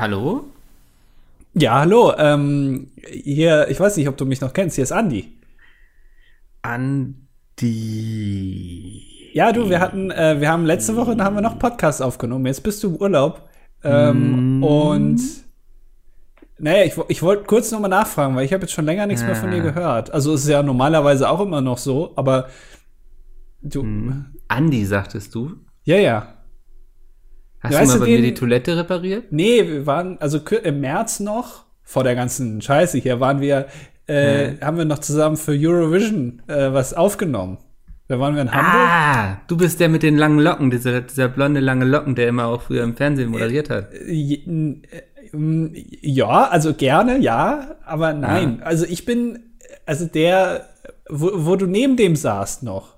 Hallo? Ja, hallo. Ähm, hier, ich weiß nicht, ob du mich noch kennst. Hier ist Andi. Andi. Ja, du, wir hatten, äh, wir haben letzte Woche, da haben wir noch Podcast aufgenommen. Jetzt bist du im Urlaub. Ähm, Mm. Und naja, ich, ich wollte kurz noch mal nachfragen, weil ich habe jetzt schon länger nichts mehr von dir Ah. gehört. Also es ist ja normalerweise auch immer noch so, aber du, Andi, sagtest du? ja, ja. Hast Weißt du mal bei mir den- die Toilette repariert? Nee, wir waren, also im März noch, vor der ganzen Scheiße hier, waren wir, äh, haben wir noch zusammen für Eurovision äh, was aufgenommen. Da waren wir in Hamburg. Ah, du bist der mit den langen Locken, dieser, dieser blonde lange Locken, der immer auch früher im Fernsehen moderiert hat. Äh, Ja, also gerne, ja, aber nein. Also ich bin, also der, wo, wo du neben dem saßt noch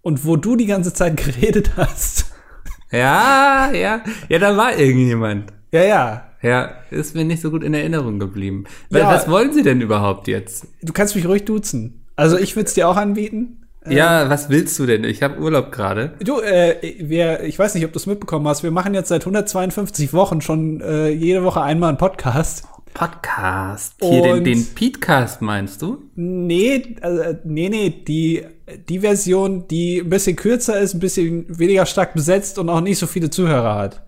und wo du die ganze Zeit geredet hast. Ja, ja, ja, da war irgendjemand. Ja, ja. Ja, ist mir nicht so gut in Erinnerung geblieben. Ja. Was wollen Sie denn überhaupt jetzt? Du kannst mich ruhig duzen. Also ich würde es dir auch anbieten. Ja, was willst du denn? Ich habe Urlaub gerade. Du, äh, wir, ich weiß nicht, ob du es mitbekommen hast, wir machen jetzt seit 152 Wochen schon äh, jede Woche einmal einen Podcast. Podcast. Hier den, den Petecast meinst du? Nee, äh, nee, nee, die, die Version, die ein bisschen kürzer ist, ein bisschen weniger stark besetzt und auch nicht so viele Zuhörer hat.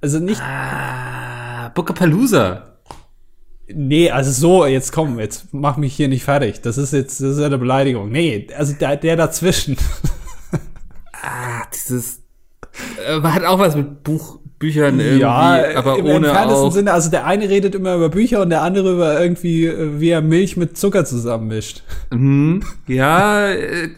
Also nicht, Ah, Bookapalooza. nee, also so, jetzt komm, jetzt mach mich hier nicht fertig. Das ist jetzt, das ist eine Beleidigung. Nee, also der, der dazwischen. Ah, dieses äh, hat auch was mit Buch, Büchern irgendwie, ja, aber im ohne entferntesten auch. Sinne, also der eine redet immer über Bücher und der andere über irgendwie, äh, wie er Milch mit Zucker zusammenmischt. Mhm, ja, äh,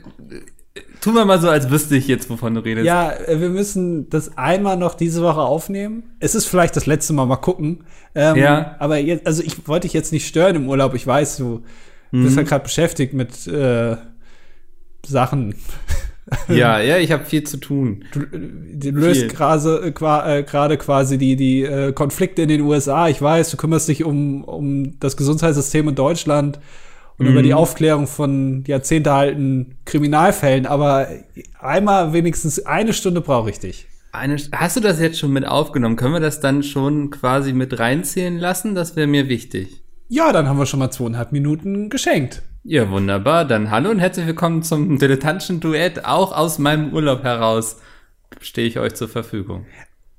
tun wir mal so, als wüsste ich jetzt, wovon du redest. Ja, äh, wir müssen das einmal noch diese Woche aufnehmen. Es ist vielleicht das letzte Mal mal gucken. Ähm, Ja. Aber jetzt, also ich wollte dich jetzt nicht stören im Urlaub. Ich weiß, du Mhm. bist ja gerade beschäftigt mit äh, Sachen. ja, ja, ich habe viel zu tun. Du, äh, du löst gerade äh, äh, gerade quasi die, die äh, Konflikte in den USA. Ich weiß, du kümmerst dich um, um das Gesundheitssystem in Deutschland und Mhm. über die Aufklärung von jahrzehntealten Kriminalfällen. Aber einmal wenigstens eine Stunde brauche ich dich. Eine, hast du das jetzt schon mit aufgenommen? Können wir das dann schon quasi mit reinzählen lassen? Das wäre mir wichtig. Ja, dann haben wir schon mal zweieinhalb Minuten geschenkt. Ja, wunderbar. Dann hallo und herzlich willkommen zum dilettantischen Duett. Auch aus meinem Urlaub heraus stehe ich euch zur Verfügung.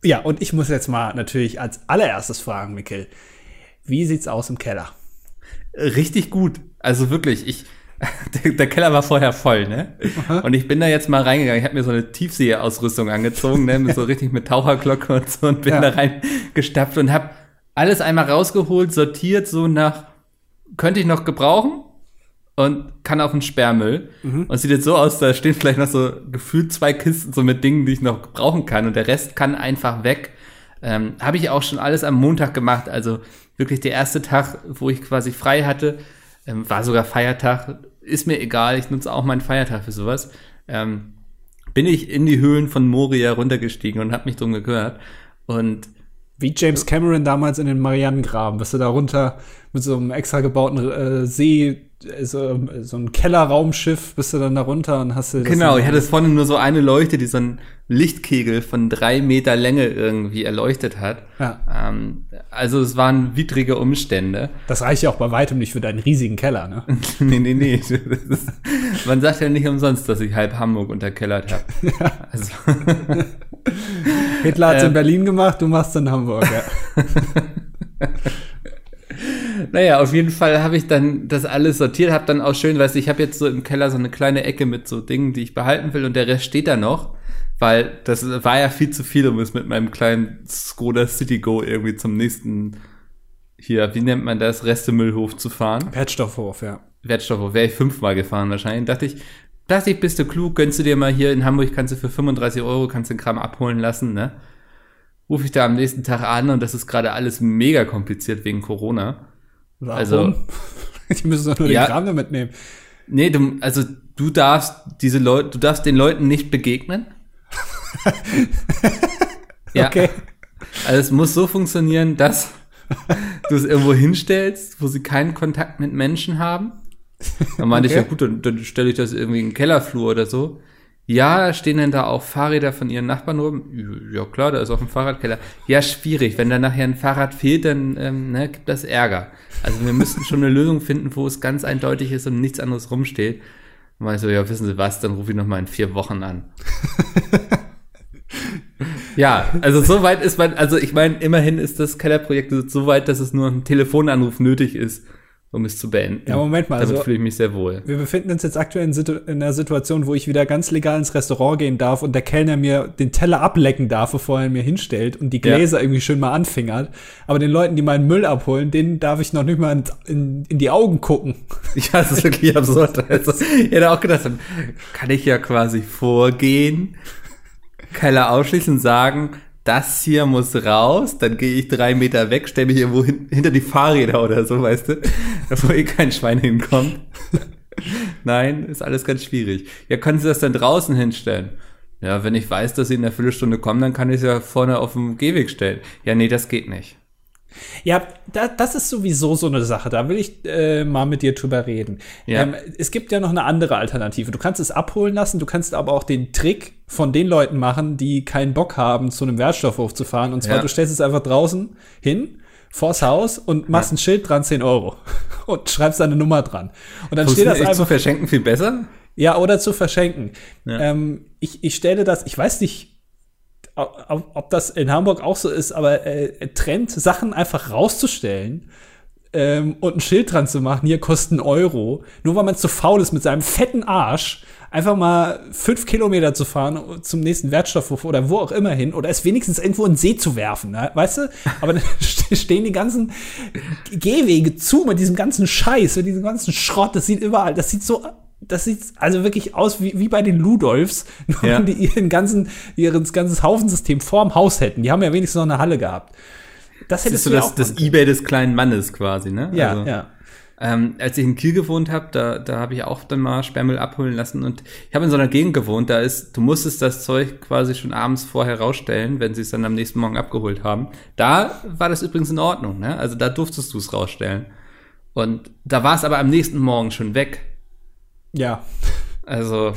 Ja, und ich muss jetzt mal natürlich als allererstes fragen, Mikkel. Wie sieht's aus im Keller? Richtig gut. Also wirklich, ich, der, der Keller war vorher voll, ne? Und ich bin da jetzt mal reingegangen. Ich habe mir so eine Tiefseeausrüstung angezogen, ne? Mit so richtig mit Taucherglocke und so und bin Ja. da reingestapft und habe alles einmal rausgeholt, sortiert, so nach, könnte ich noch gebrauchen? Und kann auf den Sperrmüll. Und sieht jetzt so aus, da stehen vielleicht noch so gefühlt zwei Kisten so mit Dingen, die ich noch brauchen kann. Und der Rest kann einfach weg. Ähm, Habe ich auch schon alles am Montag gemacht. Also wirklich der erste Tag, wo ich quasi frei hatte, ähm, war sogar Feiertag. Ist mir egal, ich nutze auch meinen Feiertag für sowas. Ähm, bin ich in die Höhlen von Moria runtergestiegen und habe mich drum gekümmert. Und Wie James Cameron damals in den Marianengraben. Bist du da runter mit so einem extra gebauten äh, See, äh, so, so ein Kellerraumschiff, bist du dann da runter und hast du genau, ich hatte vorne nur so eine Leuchte, die so einen Lichtkegel von drei Meter Länge irgendwie erleuchtet hat. Ja. Ähm, also es waren widrige Umstände. Das reicht ja auch bei weitem nicht für deinen riesigen Keller, ne? nee, nee, nee. Ist, man sagt ja nicht umsonst, dass ich halb Hamburg unterkellert habe. Also, Hitler hat's Ähm. in Berlin gemacht, du machst in Hamburg, ja. naja, auf jeden Fall habe ich dann das alles sortiert, habe dann auch schön, weißt du, ich habe jetzt so im Keller so eine kleine Ecke mit so Dingen, die ich behalten will und der Rest steht da noch, weil das war ja viel zu viel, um es mit meinem kleinen Skoda Citigo irgendwie zum nächsten, hier, wie nennt man das, Restemüllhof zu fahren. Wertstoffhof, ja. Wertstoffe, wäre ich fünfmal gefahren wahrscheinlich. Dachte ich, dachte ich, bist du klug, gönnst du dir mal hier in Hamburg, kannst du für 35 Euro, kannst den Kram abholen lassen, ne? Ruf ich da am nächsten Tag an und das ist gerade alles mega kompliziert wegen Corona. Warum? Also- die müssen doch nur Ja. die Kramme mitnehmen. Nee, du, also du darfst diese Leute, du darfst den Leuten nicht begegnen. ja, Okay. also es muss so funktionieren, dass du es irgendwo hinstellst, wo sie keinen Kontakt mit Menschen haben. Dann meinte ich, Okay. ja gut, dann, dann stelle ich das irgendwie in den Kellerflur oder so. Ja, stehen denn da auch Fahrräder von ihren Nachbarn rum? Ja klar, da ist auch ein Fahrradkeller. Ja, schwierig. Wenn da nachher ein Fahrrad fehlt, dann ähm, ne, gibt das Ärger. Also wir müssten schon eine Lösung finden, wo es ganz eindeutig ist und nichts anderes rumsteht. Und ich so, ja, wissen Sie was, dann rufe ich noch mal in vier Wochen an. ja, also so weit ist man, also ich meine, immerhin ist das Kellerprojekt so weit, dass es nur ein Telefonanruf nötig ist um es zu beenden. Ja, Moment mal. Damit also, fühle ich mich sehr wohl. Wir befinden uns jetzt aktuell in, Situ in, einer Situation, wo ich wieder ganz legal ins Restaurant gehen darf und der Kellner mir den Teller ablecken darf, bevor er ihn mir hinstellt und die Gläser ja. irgendwie schön mal anfingert. Aber den Leuten, die meinen Müll abholen, denen darf ich noch nicht mal in, in, in die Augen gucken. Ja, das ist wirklich absurd. Also, ich hätte auch gedacht, kann ich ja quasi vorgehen, Keller ausschließen sagen, das hier muss raus, dann gehe ich drei Meter weg, stelle mich irgendwo hin, hinter die Fahrräder oder so, weißt du, wo eh kein Schwein hinkommt. Nein, ist alles ganz schwierig. Ja, können Sie das dann draußen hinstellen? Ja, wenn ich weiß, dass Sie in einer Viertelstunde kommen, dann kann ich es ja vorne auf dem Gehweg stellen. Ja, nee, das geht nicht. Ja, da, das ist sowieso so eine Sache. Da will ich äh, mal mit dir drüber reden. Ja. Ähm, es gibt ja noch eine andere Alternative. Du kannst es abholen lassen, du kannst aber auch den Trick von den Leuten machen, die keinen Bock haben, zu einem Wertstoffhof zu fahren. Und zwar, ja. du stellst es einfach draußen hin, vors Haus und machst ja. ein Schild dran, 10 Euro. Und schreibst deine Nummer dran. Und dann steht das einfach. zu verschenken viel besser? Ja, oder zu verschenken. Ja. Ähm, ich, ich stelle das, ich weiß nicht, ob das in Hamburg auch so ist, aber äh, Trend, Sachen einfach rauszustellen ähm, und ein Schild dran zu machen, hier kosten Euro, nur weil man zu faul ist mit seinem fetten Arsch, einfach mal fünf Kilometer zu fahren zum nächsten Wertstoffhof oder wo auch immer hin oder es wenigstens irgendwo in den See zu werfen, ne? weißt du? Aber dann stehen die ganzen Gehwege zu mit diesem ganzen Scheiß, mit diesem ganzen Schrott, das sieht überall, das sieht so das sieht also wirklich aus wie, wie bei den Ludolfs, nur ja. die ihren ganzen, ihr ganzes Haufensystem vorm Haus hätten. Die haben ja wenigstens noch eine Halle gehabt. Das das ist so das, das Ebay des kleinen Mannes quasi, ne? Ja, also, ja. Ähm, als ich in Kiel gewohnt habe, da, da habe ich auch dann mal Sperrmüll abholen lassen und ich habe in so einer Gegend gewohnt, da ist, du musstest das Zeug quasi schon abends vorher rausstellen, wenn sie es dann am nächsten Morgen abgeholt haben. Da war das übrigens in Ordnung, ne? Also da durftest du es rausstellen. Und da war es aber am nächsten Morgen schon weg. Ja. Also,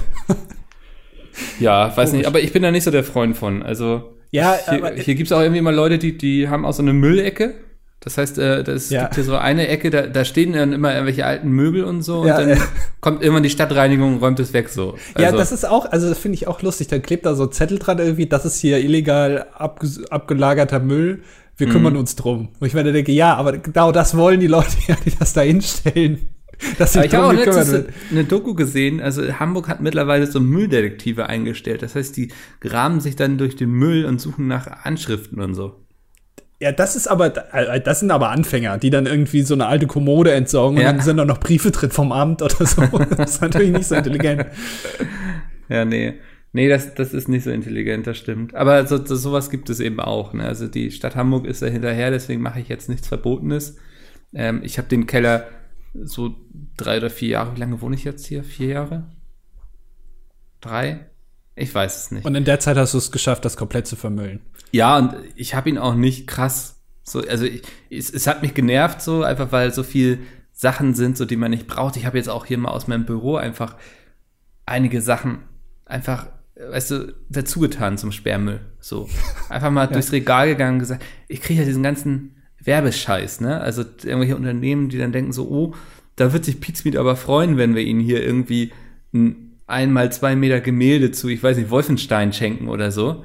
ja, weiß nicht, aber ich bin da nicht so der Freund von. Also, ja, hier, hier gibt es auch irgendwie mal Leute, die, die haben auch so eine Müllecke. Das heißt, äh, das ja. gibt hier so eine Ecke, da, da stehen dann immer irgendwelche alten Möbel und so. Und ja, dann ja. kommt irgendwann die Stadtreinigung und räumt es weg so. Also, ja, das ist auch, also das finde ich auch lustig. Dann klebt da so Zettel dran irgendwie, das ist hier illegal abge abgelagerter Müll. Wir kümmern mhm. uns drum. Und ich mir denke, ja, aber genau das wollen die Leute ja, die das da hinstellen. Dass ich habe auch letztens eine Doku gesehen, also Hamburg hat mittlerweile so Mülldetektive eingestellt. Das heißt, die graben sich dann durch den Müll und suchen nach Anschriften und so. Ja, das ist aber, äh, das sind aber Anfänger, die dann irgendwie so eine alte Kommode entsorgen ja. und dann sind da noch Briefe drin vom Amt oder so. Das ist natürlich nicht so intelligent. Ja, nee. Nee, das, das ist nicht so intelligent, das stimmt. Aber so, so, sowas gibt es eben auch. Ne? Also die Stadt Hamburg ist da hinterher, deswegen mache ich jetzt nichts Verbotenes. Ähm, ich habe den Keller so drei oder vier Jahre. Wie lange wohne ich jetzt hier? Vier Jahre? Drei? Ich weiß es nicht. Und in der Zeit hast du es geschafft, das komplett zu vermüllen. Ja, und ich habe ihn auch nicht krass so, also ich, es, es hat mich genervt so, einfach weil so viel Sachen sind, so die man nicht braucht. Ich habe jetzt auch hier mal aus meinem Büro einfach einige Sachen einfach, weißt du, dazugetan zum Sperrmüll. So. Einfach mal ja. durchs Regal gegangen und gesagt, ich kriege ja diesen ganzen Werbescheiß, ne? Also irgendwelche Unternehmen, die dann denken so, oh, da wird sich Pizmeet aber freuen, wenn wir ihnen hier irgendwie ein einmal zwei Meter Gemälde zu, ich weiß nicht, Wolfenstein schenken oder so.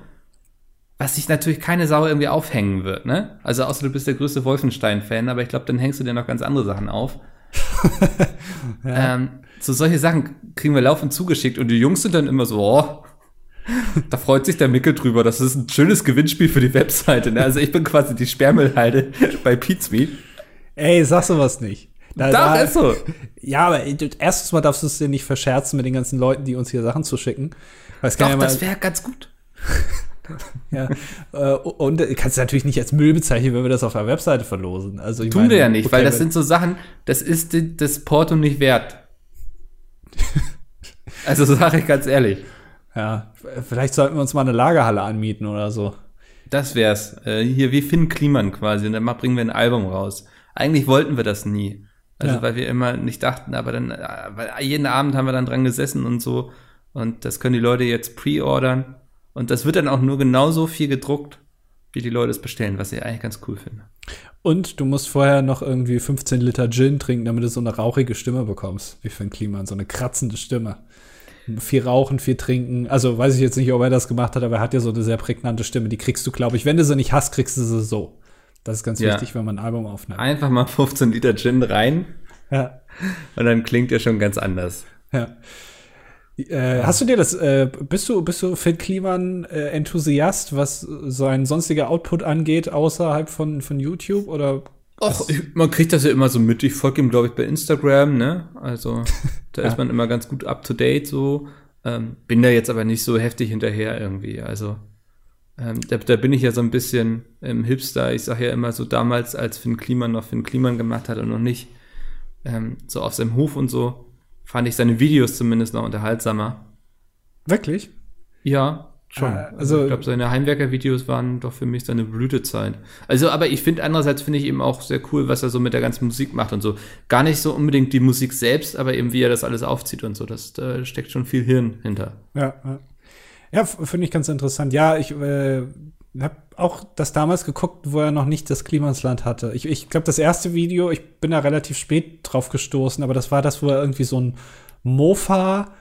Was sich natürlich keine Sau irgendwie aufhängen wird, ne? Also außer du bist der größte Wolfenstein-Fan, aber ich glaube, dann hängst du dir noch ganz andere Sachen auf. ja. ähm, so solche Sachen kriegen wir laufend zugeschickt und die Jungs sind dann immer so, oh, da freut sich der Mickel drüber. Das ist ein schönes Gewinnspiel für die Webseite. Ne? Also ich bin quasi die Sperrmüllhalde bei Pizmeet. Ey, sag sowas nicht. Da, Doch, da, ist so. Ja, aber erstens mal darfst du es dir nicht verscherzen mit den ganzen Leuten, die uns hier Sachen zuschicken. Doch, ja das wäre ganz gut. ja, äh, und kannst du natürlich nicht als Müll bezeichnen, wenn wir das auf der Webseite verlosen. Also, Tun meine, wir ja nicht, okay, weil das sind so Sachen, das ist das Porto nicht wert. also sage ich ganz ehrlich. Ja, vielleicht sollten wir uns mal eine Lagerhalle anmieten oder so. Das wär's. Äh, hier wie Finn Kliman quasi. Und dann bringen wir ein Album raus. Eigentlich wollten wir das nie. Also ja. weil wir immer nicht dachten, aber dann, äh, weil jeden Abend haben wir dann dran gesessen und so Und das können die Leute jetzt pre-ordern. Und das wird dann auch nur genauso viel gedruckt, wie die Leute es bestellen, was ich eigentlich ganz cool finde. Und du musst vorher noch irgendwie 15 Liter Gin trinken, damit du so eine rauchige Stimme bekommst, wie für ein Klima, so eine kratzende Stimme. Viel rauchen, viel trinken. Also weiß ich jetzt nicht, ob er das gemacht hat, aber er hat ja so eine sehr prägnante Stimme. Die kriegst du, glaube ich, wenn du sie nicht hast, kriegst du sie so. Das ist ganz Ja. wichtig, wenn man ein Album aufnimmt. Einfach mal 15 Liter Gin rein Ja. und dann klingt er schon ganz anders. Ja. Äh, hast du dir das, äh, bist du, bist du Phil Kliman äh, Enthusiast, was sein sonstiger Output angeht, außerhalb von, von YouTube? Oder Och, ich, man kriegt das ja immer so mit. Ich folge ihm, glaube ich, bei Instagram, ne? Also da ist man immer ganz gut up to date so. Ähm, bin da jetzt aber nicht so heftig hinterher irgendwie. Also ähm, da, da bin ich ja so ein bisschen ähm, Hipster. Ich sage ja immer so damals, als Finn Kliman noch Finn Kliman gemacht hat und noch nicht ähm, so auf seinem Hof und so, fand ich seine Videos zumindest noch unterhaltsamer. wirklich? Ja, schon. Also, ich glaube, seine Heimwerker-Videos waren doch für mich seine Blütezeit. Also, aber ich finde andererseits finde ich eben auch sehr cool, was er so mit der ganzen Musik macht und so. Gar nicht so unbedingt die Musik selbst, aber eben wie er das alles aufzieht und so. Das da steckt schon viel Hirn hinter. Ja, ja. ja finde ich ganz interessant. Ja, ich äh, habe auch das damals geguckt, wo er noch nicht das Klimansland hatte. Ich, ich glaube, das erste Video, ich bin da relativ spät drauf gestoßen, aber das war das, wo er irgendwie so ein Mofa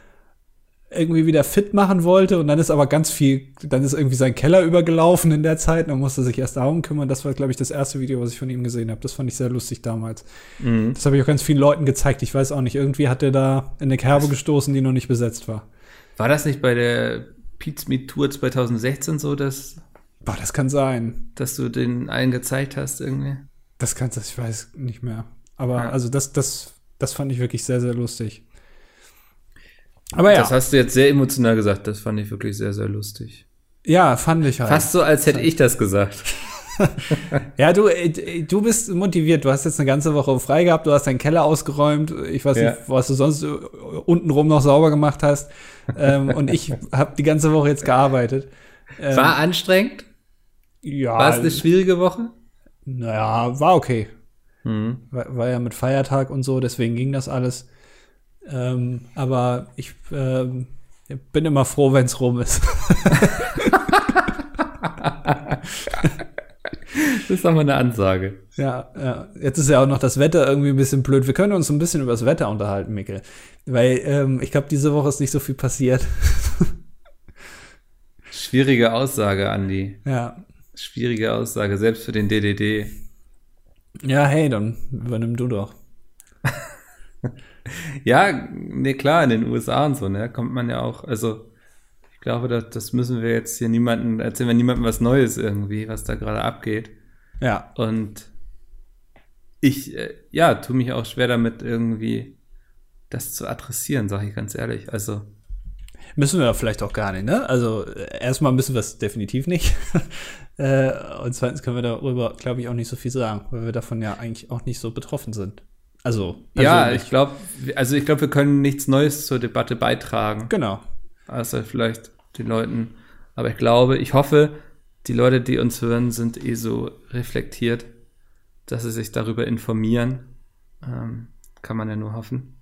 irgendwie wieder fit machen wollte und dann ist aber ganz viel, dann ist irgendwie sein Keller übergelaufen in der Zeit, und dann musste sich erst darum kümmern. Das war, glaube ich, das erste Video, was ich von ihm gesehen habe. Das fand ich sehr lustig damals. Das habe ich auch ganz vielen Leuten gezeigt. Ich weiß auch nicht, irgendwie hat er da in eine Kerbe gestoßen, die noch nicht besetzt war. War das nicht bei der Pete's Meet Tour 2016 so, dass, Boah, das kann sein. dass du den allen gezeigt hast irgendwie? Das kann das, ich weiß nicht mehr. Aber Ja. also das, das, das fand ich wirklich sehr, sehr lustig. Aber ja, Das hast du jetzt sehr emotional gesagt. Das fand ich wirklich sehr, sehr lustig. ja, fand ich halt. Fast so, als hätte ich das gesagt. Ja, du, äh, du bist motiviert. Du hast jetzt eine ganze Woche frei gehabt. Du hast deinen Keller ausgeräumt. Ich weiß Ja. nicht, was du sonst äh, untenrum noch sauber gemacht hast. ähm, und ich habe die ganze Woche jetzt gearbeitet. Ähm, War anstrengend? ja, War es eine schwierige Woche? naja, war okay. Mhm. war, war ja mit Feiertag und so, deswegen ging das alles. Ähm, aber ich ähm, bin immer froh, wenn es rum ist. Das ist doch mal eine Ansage. ja, ja, jetzt ist ja auch noch das Wetter irgendwie ein bisschen blöd. Wir können uns ein bisschen über das Wetter unterhalten, Mikkel. Weil ähm, ich glaube, diese Woche ist nicht so viel passiert. Schwierige Aussage, Andi. ja. Schwierige Aussage, selbst für den DDD. Ja, hey, dann übernimm du doch. Ja, nee, klar, in den USA und so, ne, kommt man ja auch, also, ich glaube, das, das müssen wir jetzt hier niemanden, erzählen wir niemandem was Neues irgendwie, was da gerade abgeht. Ja, Und ich, äh, ja, tue mich auch schwer damit irgendwie das zu adressieren, sage ich ganz ehrlich. Also, müssen wir vielleicht auch gar nicht, ne? Also äh, erstmal müssen wir es definitiv nicht. äh, und zweitens können wir darüber, glaube ich, auch nicht so viel sagen, weil wir davon ja eigentlich auch nicht so betroffen sind. Also, ja, ich glaube, also ich glaube, wir können nichts Neues zur Debatte beitragen. Genau. außer vielleicht den Leuten. Aber ich glaube, ich hoffe, die Leute, die uns hören, sind eh so reflektiert, dass sie sich darüber informieren. Ähm, kann man ja nur hoffen.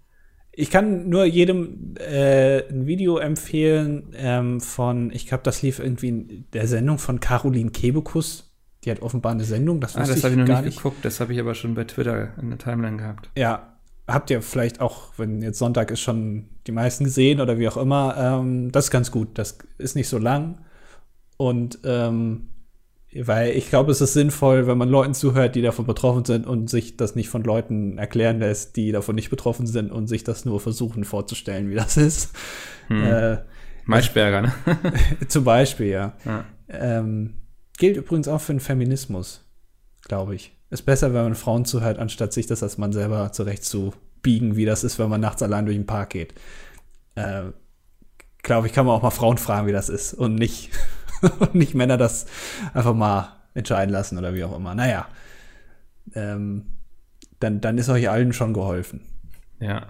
Ich kann nur jedem äh, ein Video empfehlen ähm, von, ich glaube, das lief irgendwie in der Sendung von Caroline Kebekus. Die hat offenbar eine Sendung, das Ah, das habe ich noch gar nicht geguckt, das habe ich aber schon bei Twitter in der Timeline gehabt. Ja, habt ihr vielleicht auch, wenn jetzt Sonntag ist, schon die meisten gesehen oder wie auch immer. Ähm, das ist ganz gut. Das ist nicht so lang. Und ähm, weil ich glaube, es ist sinnvoll, wenn man Leuten zuhört, die davon betroffen sind und sich das nicht von Leuten erklären lässt, die davon nicht betroffen sind und sich das nur versuchen vorzustellen, wie das ist. Äh, Maischberger, ne? zum Beispiel, ja. ja. Ähm, gilt übrigens auch für den Feminismus, glaube ich. Ist besser, wenn man Frauen zuhört, anstatt sich das als Mann selber zurechtzubiegen, wie das ist, wenn man nachts allein durch den Park geht. Äh, glaube ich, kann man auch mal Frauen fragen, wie das ist und nicht, und nicht Männer das einfach mal entscheiden lassen oder wie auch immer. Naja, ähm, dann, dann ist euch allen schon geholfen. ja.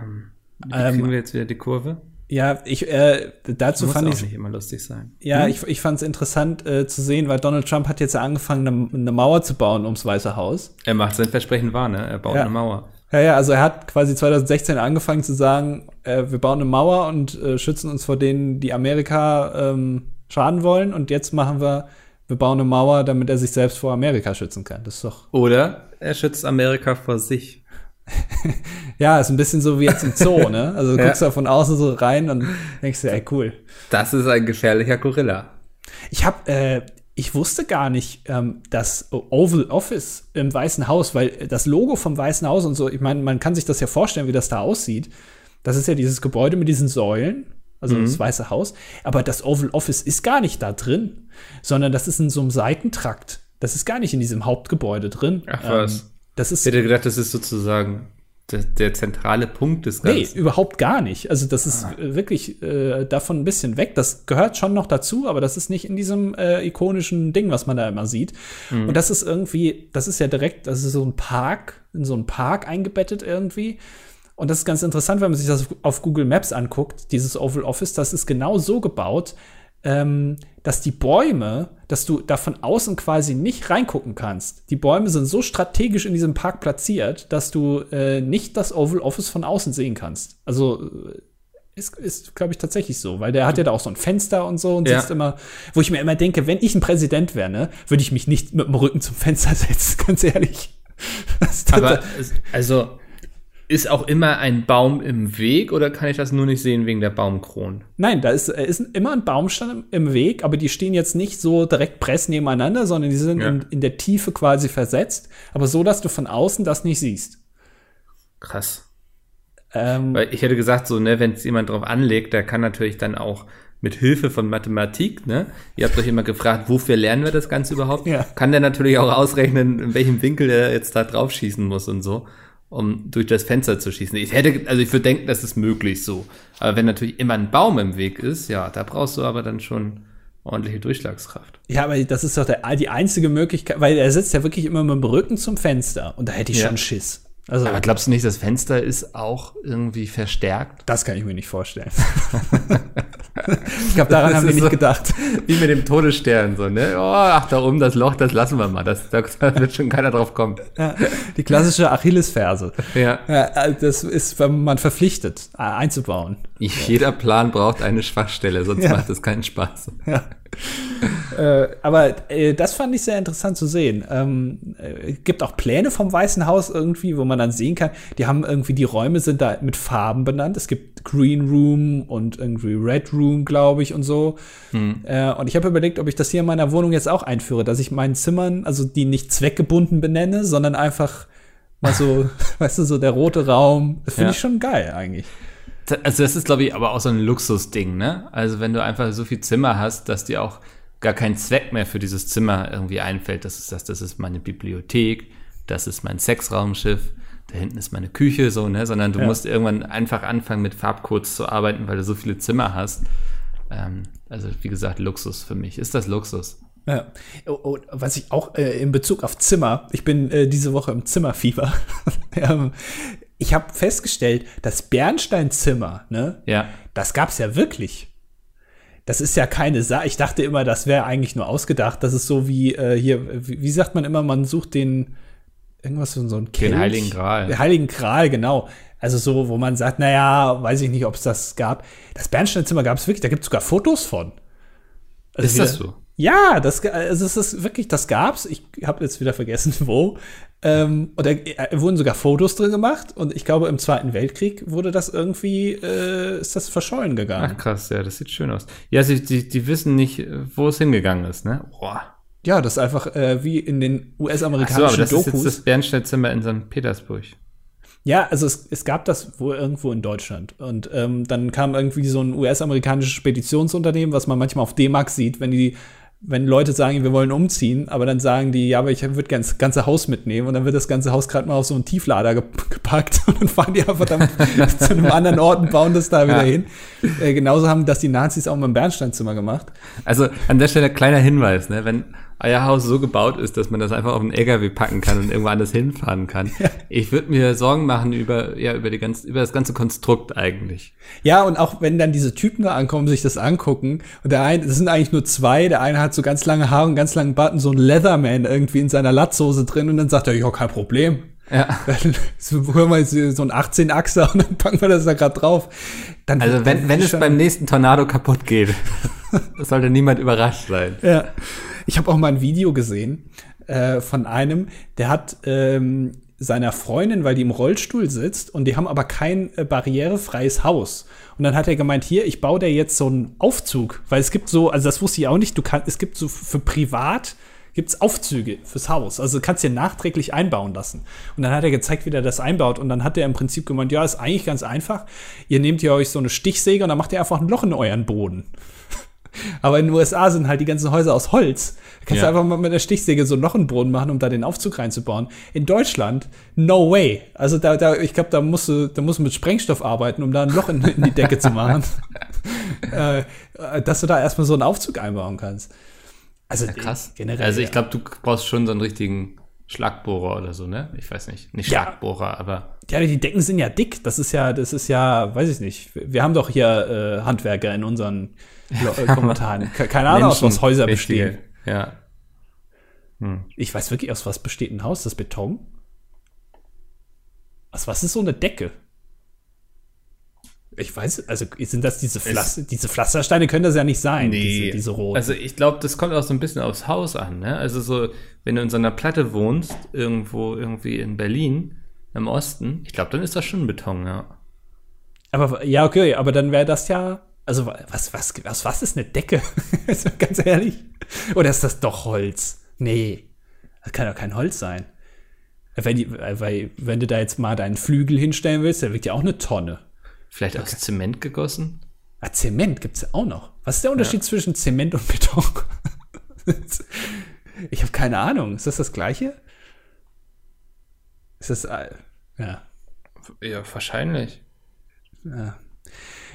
Ähm, wie Ähm, kriegen wir jetzt wieder die Kurve? Ja, ich, äh, dazu Muss fand auch ich nicht immer lustig sein. Ja, Hm? ich, ich fand es interessant äh, zu sehen, weil Donald Trump hat jetzt ja angefangen, eine, eine Mauer zu bauen ums Weiße Haus. Er macht sein Versprechen wahr, ne? Er baut Ja. eine Mauer. Ja, ja, also er hat quasi 2016 angefangen zu sagen, äh, wir bauen eine Mauer und äh, schützen uns vor denen, die Amerika ähm, schaden wollen. Und jetzt machen wir, wir bauen eine Mauer, damit er sich selbst vor Amerika schützen kann. Das ist doch. Oder er schützt Amerika vor sich. Ja, ist ein bisschen so wie jetzt im Zoo, ne? Also du Ja. guckst da von außen so rein und denkst dir, ey, cool. Das ist ein gefährlicher Gorilla. Ich habe, äh, ich wusste gar nicht, ähm, dass Oval Office im Weißen Haus, weil das Logo vom Weißen Haus und so, ich meine, man kann sich das ja vorstellen, wie das da aussieht. Das ist ja dieses Gebäude mit diesen Säulen, also das Weiße Haus. Aber das Oval Office ist gar nicht da drin, sondern das ist in so einem Seitentrakt. Das ist gar nicht in diesem Hauptgebäude drin. Ach, was. Ähm, das ist Ich hätte gedacht, das ist sozusagen der, der zentrale Punkt des Nee, Ganzen. überhaupt gar nicht. Also das ist äh, wirklich äh, davon ein bisschen weg. Das gehört schon noch dazu, aber das ist nicht in diesem äh, ikonischen Ding, was man da immer sieht. Und das ist irgendwie, das ist ja direkt, das ist so ein Park, in so einen Park eingebettet irgendwie. Und das ist ganz interessant, wenn man sich das auf Google Maps anguckt, dieses Oval Office, das ist genau so gebaut, ähm, dass die Bäume, dass du da von außen quasi nicht reingucken kannst. Die Bäume sind so strategisch in diesem Park platziert, dass du äh, nicht das Oval Office von außen sehen kannst. Also äh, ist, ist glaube ich, tatsächlich so, weil der hat ja da auch so ein Fenster und so und Ja. sitzt immer, wo ich mir immer denke, wenn ich ein Präsident wäre, ne, würde ich mich nicht mit dem Rücken zum Fenster setzen, ganz ehrlich. Aber also ist auch immer ein Baum im Weg oder kann ich das nur nicht sehen wegen der Baumkronen? Nein, da ist, ist immer ein Baumstamm im, Weg, aber die stehen jetzt nicht so direkt press nebeneinander, sondern die sind Ja. in, in der Tiefe quasi versetzt, aber so, dass du von außen das nicht siehst. Krass. Ähm, Weil ich hätte gesagt, so, ne, wenn es jemand drauf anlegt, der kann natürlich dann auch mit Hilfe von Mathematik, ne? Ihr habt euch immer gefragt, wofür lernen wir das Ganze überhaupt? Ja. Kann der natürlich auch ausrechnen, in welchem Winkel der jetzt da drauf schießen muss und so, um durch das Fenster zu schießen. Ich hätte, also ich würde denken, das ist möglich so. Aber wenn natürlich immer ein Baum im Weg ist, ja, da brauchst du aber dann schon ordentliche Durchschlagskraft. ja, aber das ist doch der, die einzige Möglichkeit, weil er sitzt ja wirklich immer mit dem Rücken zum Fenster und da hätte ich Ja. schon Schiss. Also, Aber glaubst du nicht, das Fenster ist auch irgendwie verstärkt? das kann ich mir nicht vorstellen. ich glaube, daran haben wir nicht so- gedacht. Wie mit dem Todesstern, so, ne? Oh, ach, da oben das Loch, das lassen wir mal. Das, da, da wird schon keiner drauf kommen. Ja, die klassische Achillesferse. Ja. Ja, äh, das ist, wenn man verpflichtet, äh, einzubauen. Jeder Plan braucht eine Schwachstelle, sonst Ja. macht es keinen Spaß. Ja. Äh, aber äh, das fand ich sehr interessant zu sehen. Ähm, äh, gibt auch Pläne vom Weißen Haus irgendwie, wo man dann sehen kann, die haben irgendwie, die Räume sind da mit Farben benannt. Es gibt Green Room und irgendwie Red Room, glaube ich, und so. Äh, und ich habe überlegt, ob ich das hier in meiner Wohnung jetzt auch einführe, dass ich meinen Zimmern, also die nicht zweckgebunden benenne, sondern einfach mal so, weißt du, so der rote Raum. Das finde Ja. ich schon geil eigentlich. Also das ist, glaube ich, aber auch so ein Luxusding, ne? Also wenn du einfach so viel Zimmer hast, dass dir auch gar kein Zweck mehr für dieses Zimmer irgendwie einfällt. Das ist das, das ist meine Bibliothek, das ist mein Sexraumschiff, da hinten ist meine Küche, so, ne? Sondern du Ja. musst irgendwann einfach anfangen, mit Farbcodes zu arbeiten, weil du so viele Zimmer hast. Ähm, also wie gesagt, Luxus für mich. Ist das Luxus? Ja. Oh, oh, was ich auch äh, in Bezug auf Zimmer, ich bin äh, diese Woche im Zimmerfieber. ähm, ich habe festgestellt, das Bernsteinzimmer, ne, Ja. das gab's ja wirklich. Das ist ja keine Sache. Ich dachte immer, das wäre eigentlich nur ausgedacht. Das ist so wie äh, hier, wie, wie sagt man immer, man sucht den irgendwas so so ein Kelch. Heiligen Gral. Den Heiligen Gral, genau. Also so, wo man sagt, naja, weiß ich nicht, ob es das gab. Das Bernsteinzimmer gab es wirklich, da gibt es sogar Fotos von. Also Ist das wieder- so? Ja, das, also es ist wirklich, das gab's. Ich habe jetzt wieder vergessen, wo. Ähm, und da äh, wurden sogar Fotos drin gemacht. Und ich glaube, im Zweiten Weltkrieg wurde das irgendwie, äh, ist das verschollen gegangen. Ach krass, ja, das sieht schön aus. Ja, sie, die, die wissen nicht, wo es hingegangen ist, ne? Boah. Ja, das ist einfach äh, wie in den Ach so, aber US-amerikanischen das ist Dokus. jetzt das Bernsteinzimmer in St. Petersburg. Ja, also es, es gab das wohl irgendwo in Deutschland. Und ähm, dann kam irgendwie so ein US-amerikanisches Speditionsunternehmen, was man manchmal auf D-Max sieht, wenn die, wenn Leute sagen, wir wollen umziehen, aber dann sagen die, ja, aber ich würde gerne das ganze Haus mitnehmen und dann wird das ganze Haus gerade mal auf so einen Tieflader ge gepackt und dann fahren die einfach dann zu einem anderen Ort und bauen das da wieder Ja. hin. Äh, genauso haben das die Nazis auch mit dem Bernsteinzimmer gemacht. Also an der Stelle kleiner Hinweis, ne? wenn euer Haus so gebaut ist, dass man das einfach auf einen LKW packen kann und irgendwo anders hinfahren kann. Ich würde mir Sorgen machen über, ja, über, die ganz, über das ganze Konstrukt eigentlich. Ja, und auch wenn dann diese Typen da ankommen, sich das angucken, und der eine, das sind eigentlich nur zwei, der eine hat so ganz lange Haare und ganz langen Bart und so ein Leatherman irgendwie in seiner Latzhose drin und dann sagt er, ja, kein Problem. Ja. Dann hören wir so ein 18-Achser und dann packen wir das da gerade drauf. Dann, also wenn, wenn es beim nächsten Tornado kaputt geht, sollte niemand überrascht sein. Ja. Ich habe auch mal ein Video gesehen äh, von einem, der hat ähm, seiner Freundin, weil die im Rollstuhl sitzt und die haben aber kein äh, barrierefreies Haus. Und dann hat er gemeint, hier, ich baue dir jetzt so einen Aufzug, weil es gibt so, also das wusste ich auch nicht, du kannst, es gibt so für privat gibt's Aufzüge fürs Haus. Also kannst dir nachträglich einbauen lassen. Und dann hat er gezeigt, wie er das einbaut. Und dann hat er im Prinzip gemeint, ja, ist eigentlich ganz einfach. Ihr nehmt ihr euch so eine Stichsäge und dann macht ihr einfach ein Loch in euren Boden. Aber in den USA sind halt die ganzen Häuser aus Holz. Da kannst ja. du einfach mal mit der Stichsäge so noch einen Boden machen, um da den Aufzug reinzubauen. In Deutschland, no way. Also da, da ich glaube, da musst du, da musst du mit Sprengstoff arbeiten, um da ein Loch in, in die Decke zu machen. äh, dass du da erstmal so einen Aufzug einbauen kannst. Also ja, krass. Generell. Also ich glaube, du brauchst schon so einen richtigen Schlagbohrer oder so, ne? Ich weiß nicht. Nicht Schlagbohrer, ja. aber. Ja, die Decken sind ja dick. Das ist ja, das ist ja, weiß ich nicht. Wir haben doch hier äh, Handwerker in unseren äh, Kommentaren. Keine Ahnung, aus was Häuser bestehen. Ja. Hm. Ich weiß wirklich, aus was besteht ein Haus? Das Beton? Was, was ist so eine Decke? Ich weiß, also sind das diese, Pflaster, diese Pflastersteine können das ja nicht sein, nee. diese, diese roten. Also ich glaube, das kommt auch so ein bisschen aufs Haus an, ne? Also so, wenn du in so einer Platte wohnst, irgendwo irgendwie in Berlin, im Osten, ich glaube, dann ist das schon Beton, ja. Aber ja, okay, aber dann wäre das ja also, was, was, was, was ist eine Decke? Ganz ehrlich. Oder ist das doch Holz? Nee. Das kann doch kein Holz sein. Wenn, die, weil, wenn du da jetzt mal deinen Flügel hinstellen willst, der wiegt ja auch eine Tonne. Vielleicht okay. aus Zement gegossen? Ah, Zement gibt es auch noch. Was ist der Unterschied ja. zwischen Zement und Beton? ich habe keine Ahnung. Ist das das Gleiche? Ist das. Äh, ja. Ja, wahrscheinlich. Ja.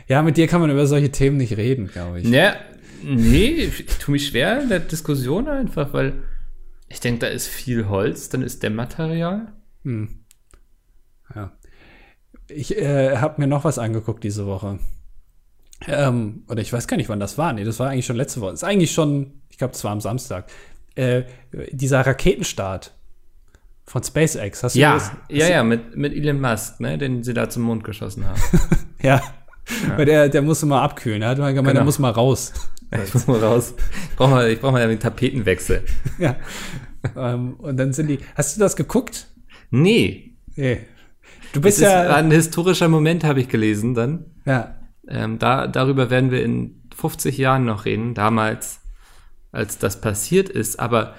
Ja, mit dir kann man über solche Themen nicht reden, glaube ich. Ja, nee, ich tue mich schwer in der Diskussion einfach, weil ich denke, da ist viel Holz, dann ist der Material. Hm. Ja. Ich äh, habe mir noch was angeguckt diese Woche. Ähm, oder ich weiß gar nicht, wann das war. Nee, das war eigentlich schon letzte Woche. Das ist eigentlich schon, ich glaube, das war am Samstag. Äh, dieser Raketenstart von SpaceX. Hast du ja, das? Ja, ja, mit, mit Elon Musk, ne, den sie da zum Mond geschossen haben. ja. Ja. Weil der, der musste mal abkühlen. Er hat mal gemeint, genau. der muss mal raus. Ich muss mal raus. Ich brauche mal, ich brauch mal den Tapetenwechsel. ja. Um, ähm, und dann sind die. Hast du das geguckt? Nee. Nee. Du bist das ja. Ein historischer Moment, habe ich gelesen dann. Ja. Ähm, da, darüber werden wir in 50 Jahren noch reden, damals, als das passiert ist. Aber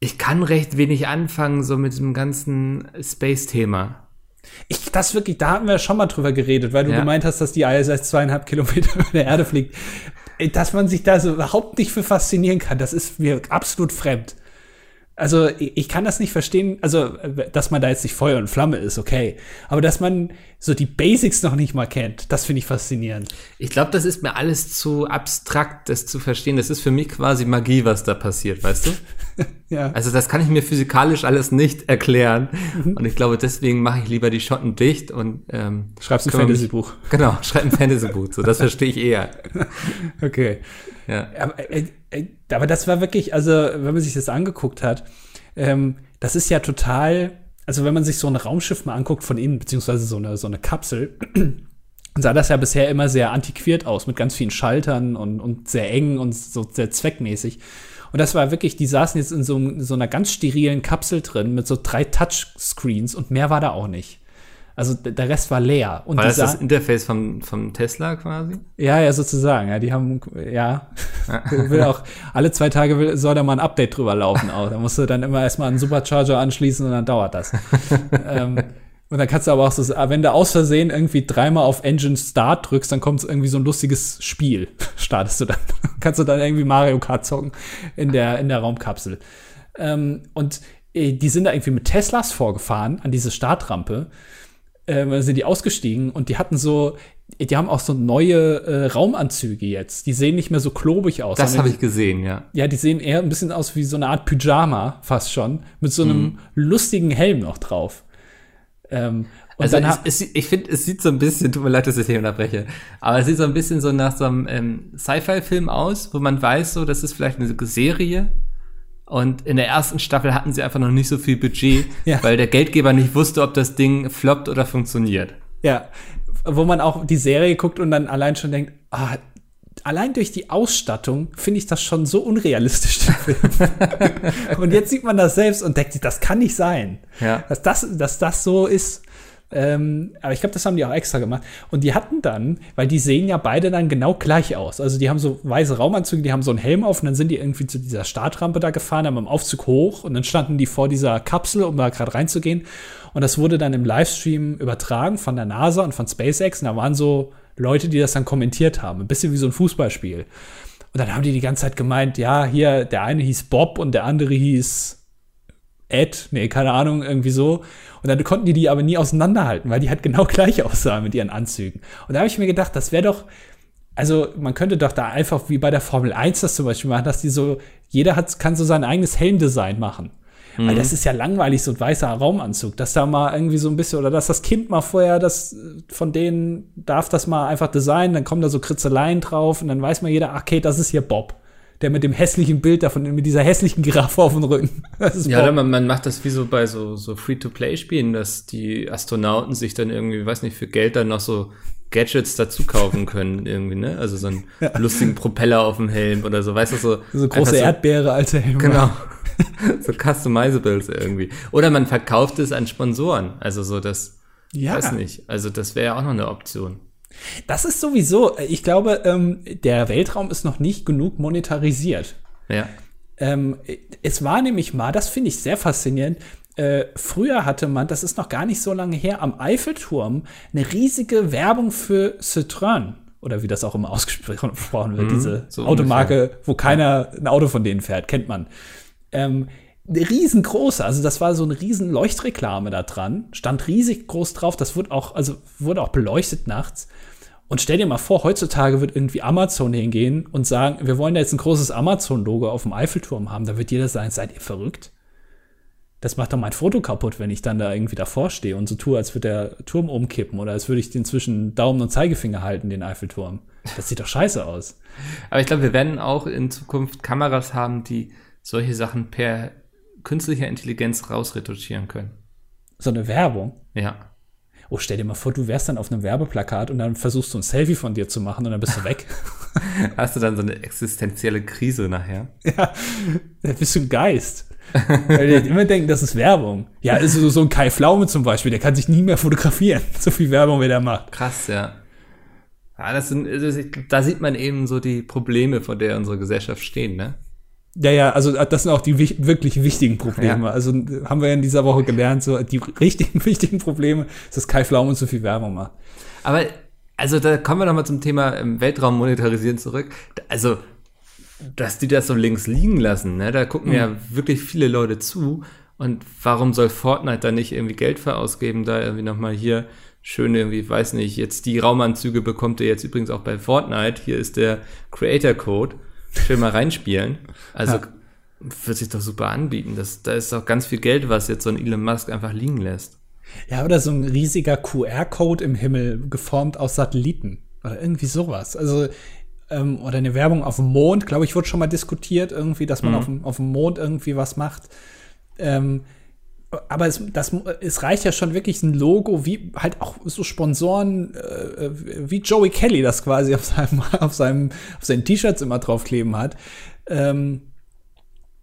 ich kann recht wenig anfangen, so mit dem ganzen Space-Thema. Ich, das wirklich, da hatten wir schon mal drüber geredet, weil du ja. gemeint hast, dass die ISS zweieinhalb Kilometer über der Erde fliegt. Dass man sich da so überhaupt nicht für faszinieren kann, das ist mir absolut fremd. Also ich kann das nicht verstehen, also dass man da jetzt nicht Feuer und Flamme ist, okay. Aber dass man so die Basics noch nicht mal kennt, das finde ich faszinierend. Ich glaube, das ist mir alles zu abstrakt, das zu verstehen. Das ist für mich quasi Magie, was da passiert, weißt du? ja. Also das kann ich mir physikalisch alles nicht erklären. Mhm. Und ich glaube, deswegen mache ich lieber die Schotten dicht und ähm, schreibst ein Fantasy-Buch. Genau, schreib ein Fantasy-Buch. So, das verstehe ich eher. Okay. Ja. Aber, äh, aber das war wirklich, also wenn man sich das angeguckt hat, ähm, das ist ja total, also wenn man sich so ein Raumschiff mal anguckt von innen, beziehungsweise so eine, so eine Kapsel, sah das ja bisher immer sehr antiquiert aus, mit ganz vielen Schaltern und, und sehr eng und so sehr zweckmäßig. Und das war wirklich, die saßen jetzt in so, so einer ganz sterilen Kapsel drin mit so drei Touchscreens und mehr war da auch nicht. Also der Rest war leer. Und war das das Interface vom, vom Tesla quasi? Ja, ja, sozusagen. Ja, die haben, ja, will auch, alle zwei Tage will, soll da mal ein Update drüber laufen auch. Da musst du dann immer erstmal einen Supercharger anschließen und dann dauert das. ähm, und dann kannst du aber auch so, wenn du aus Versehen irgendwie dreimal auf Engine Start drückst, dann kommt irgendwie so ein lustiges Spiel. Startest du dann. kannst du dann irgendwie Mario Kart zocken in der, in der Raumkapsel. Ähm, und äh, die sind da irgendwie mit Teslas vorgefahren an diese Startrampe äh, sind die ausgestiegen und die hatten so, die haben auch so neue äh, Raumanzüge jetzt. Die sehen nicht mehr so klobig aus. Das habe ich gesehen, ja. Ja, die sehen eher ein bisschen aus wie so eine Art Pyjama, fast schon, mit so einem mhm. lustigen Helm noch drauf. Ähm, also es, es, ich finde, es sieht so ein bisschen, tut mir leid, dass ich hier unterbreche, aber es sieht so ein bisschen so nach so einem ähm, Sci-Fi-Film aus, wo man weiß, so, das ist vielleicht eine Serie Und in der ersten Staffel hatten sie einfach noch nicht so viel Budget, Ja. weil der Geldgeber nicht wusste, ob das Ding floppt oder funktioniert. Ja, wo man auch die Serie guckt und dann allein schon denkt, ah, allein durch die Ausstattung finde ich das schon so unrealistisch. und jetzt sieht man das selbst und denkt sich, das kann nicht sein. Ja. Dass das, dass das so ist. Ähm, aber ich glaube, das haben die auch extra gemacht. Und die hatten dann, weil die sehen ja beide dann genau gleich aus. Also die haben so weiße Raumanzüge, die haben so einen Helm auf und dann sind die irgendwie zu dieser Startrampe da gefahren, haben im Aufzug hoch und dann standen die vor dieser Kapsel, um da gerade reinzugehen. Und das wurde dann im Livestream übertragen von der NASA und von SpaceX. Und da waren so Leute, die das dann kommentiert haben. Ein bisschen wie so ein Fußballspiel. Und dann haben die die ganze Zeit gemeint, ja, hier, der eine hieß Bob und der andere hieß Ed, nee, keine Ahnung, irgendwie so. Und dann konnten die die aber nie auseinanderhalten, weil die halt genau gleich aussahen mit ihren Anzügen. Und da habe ich mir gedacht, das wäre doch, also man könnte doch da einfach wie bei der Formel 1 das zum Beispiel machen, dass die so, jeder hat, kann so sein eigenes Helmdesign machen. Weil das ist ja langweilig, so ein weißer Raumanzug, dass da mal irgendwie so ein bisschen, oder dass das Kind mal vorher das, von denen darf das mal einfach designen, dann kommen da so Kritzeleien drauf und dann weiß mal jeder, ach, okay, das ist hier Bob. Der mit dem hässlichen Bild davon, mit dieser hässlichen Giraffe auf dem Rücken. Ja, man, man macht das wie so bei so, so Free-to-Play-Spielen, dass die Astronauten sich dann irgendwie, weiß nicht, für Geld dann noch so Gadgets dazu kaufen können, irgendwie, ne? Also so einen lustigen Propeller auf dem Helm oder so, weißt du, so. So große Erdbeere, alte Helme. Genau. so Customizables irgendwie. Oder man verkauft es an Sponsoren. Also so das, Ja, weiß nicht. Also das wäre ja auch noch eine Option. Das ist sowieso, ich glaube, ähm, der Weltraum ist noch nicht genug monetarisiert. Ja. Ähm, es war nämlich mal, das finde ich sehr faszinierend, äh, früher hatte man, das ist noch gar nicht so lange her, am Eiffelturm eine riesige Werbung für Citroën. Oder wie das auch immer ausgesprochen wird, diese so Automarke, wo keiner ein Auto von denen fährt, kennt man. Ähm, eine riesengroße, also das war so eine riesen Leuchtreklame da dran, stand riesig groß drauf, das wurde auch, also wurde auch beleuchtet nachts. Und stell dir mal vor, heutzutage wird irgendwie Amazon hingehen und sagen, wir wollen da jetzt ein großes Amazon-Logo auf dem Eiffelturm haben. Da wird jeder sagen, seid ihr verrückt? Das macht doch mein Foto kaputt, wenn ich dann da irgendwie davor stehe und so tue, als würde der Turm umkippen oder als würde ich den zwischen Daumen und Zeigefinger halten, den Eiffelturm. Das sieht doch scheiße aus. Aber ich glaube, wir werden auch in Zukunft Kameras haben, die solche Sachen per künstlicher Intelligenz rausretuschieren können. So eine Werbung. Ja. Oh, stell dir mal vor, du wärst dann auf einem Werbeplakat und dann versuchst du ein Selfie von dir zu machen und dann bist du weg. Hast du dann so eine existenzielle Krise nachher? ja, da bist du ein Geist. Weil die immer denken, das ist Werbung. Ja, also so ein Kai Pflaume zum Beispiel, der kann sich nie mehr fotografieren. So viel Werbung, wie der macht. Krass, ja. Ja, das sind, das, glaub, da sieht man eben so die Probleme, vor der unsere Gesellschaft stehen, ne? Ja, ja, also das sind auch die wich wirklich wichtigen Probleme. Ja. Also haben wir in dieser Woche gelernt, so die richtigen, wichtigen Probleme, ist, dass Kai Pflaume so viel Werbung macht. Aber, also da kommen wir nochmal zum Thema ähm, Weltraum monetarisieren zurück. Also, dass die das so links liegen lassen, ne? Da gucken ja wirklich viele Leute zu. Und warum soll Fortnite da nicht irgendwie Geld für ausgeben, da irgendwie nochmal hier schön irgendwie, weiß nicht, jetzt die Raumanzüge bekommt ihr jetzt übrigens auch bei Fortnite. Hier ist der Creator Code. Schön mal reinspielen. Also, Ja. wird sich doch super anbieten. Das, da ist doch ganz viel Geld, was jetzt so ein Elon Musk einfach liegen lässt. Ja, oder so ein riesiger QR-Code im Himmel, geformt aus Satelliten. Oder irgendwie sowas. Also, ähm, oder eine Werbung auf dem Mond, glaube ich, wurde schon mal diskutiert, irgendwie, dass man auf, dem, auf dem Mond irgendwie was macht. Ähm, aber es, das, es reicht ja schon wirklich ein Logo, wie halt auch so Sponsoren, äh, wie Joey Kelly das quasi auf seinem, auf seinem, auf seinen T-Shirts immer draufkleben hat. Ähm,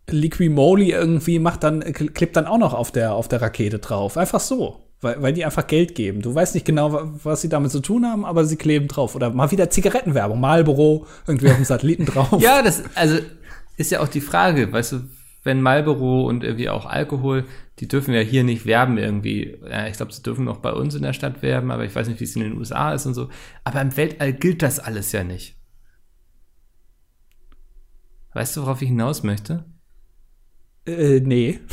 Liquimoli irgendwie macht dann, klebt dann auch noch auf der, auf der Rakete drauf. Einfach so. Weil, weil die einfach Geld geben. Du weißt nicht genau, wa- was sie damit zu tun haben, aber sie kleben drauf. Oder mal wieder Zigarettenwerbung, Marlboro, irgendwie auf dem Satelliten drauf. Ja, das, also, ist ja auch die Frage, weißt du, wenn Marlboro und irgendwie auch Alkohol, die dürfen ja hier nicht werben irgendwie. Ja, ich glaube, sie dürfen noch bei uns in der Stadt werben, aber ich weiß nicht, wie es in den USA ist und so. Aber im Weltall gilt das alles ja nicht. Weißt du, worauf ich hinaus möchte? Äh, nee.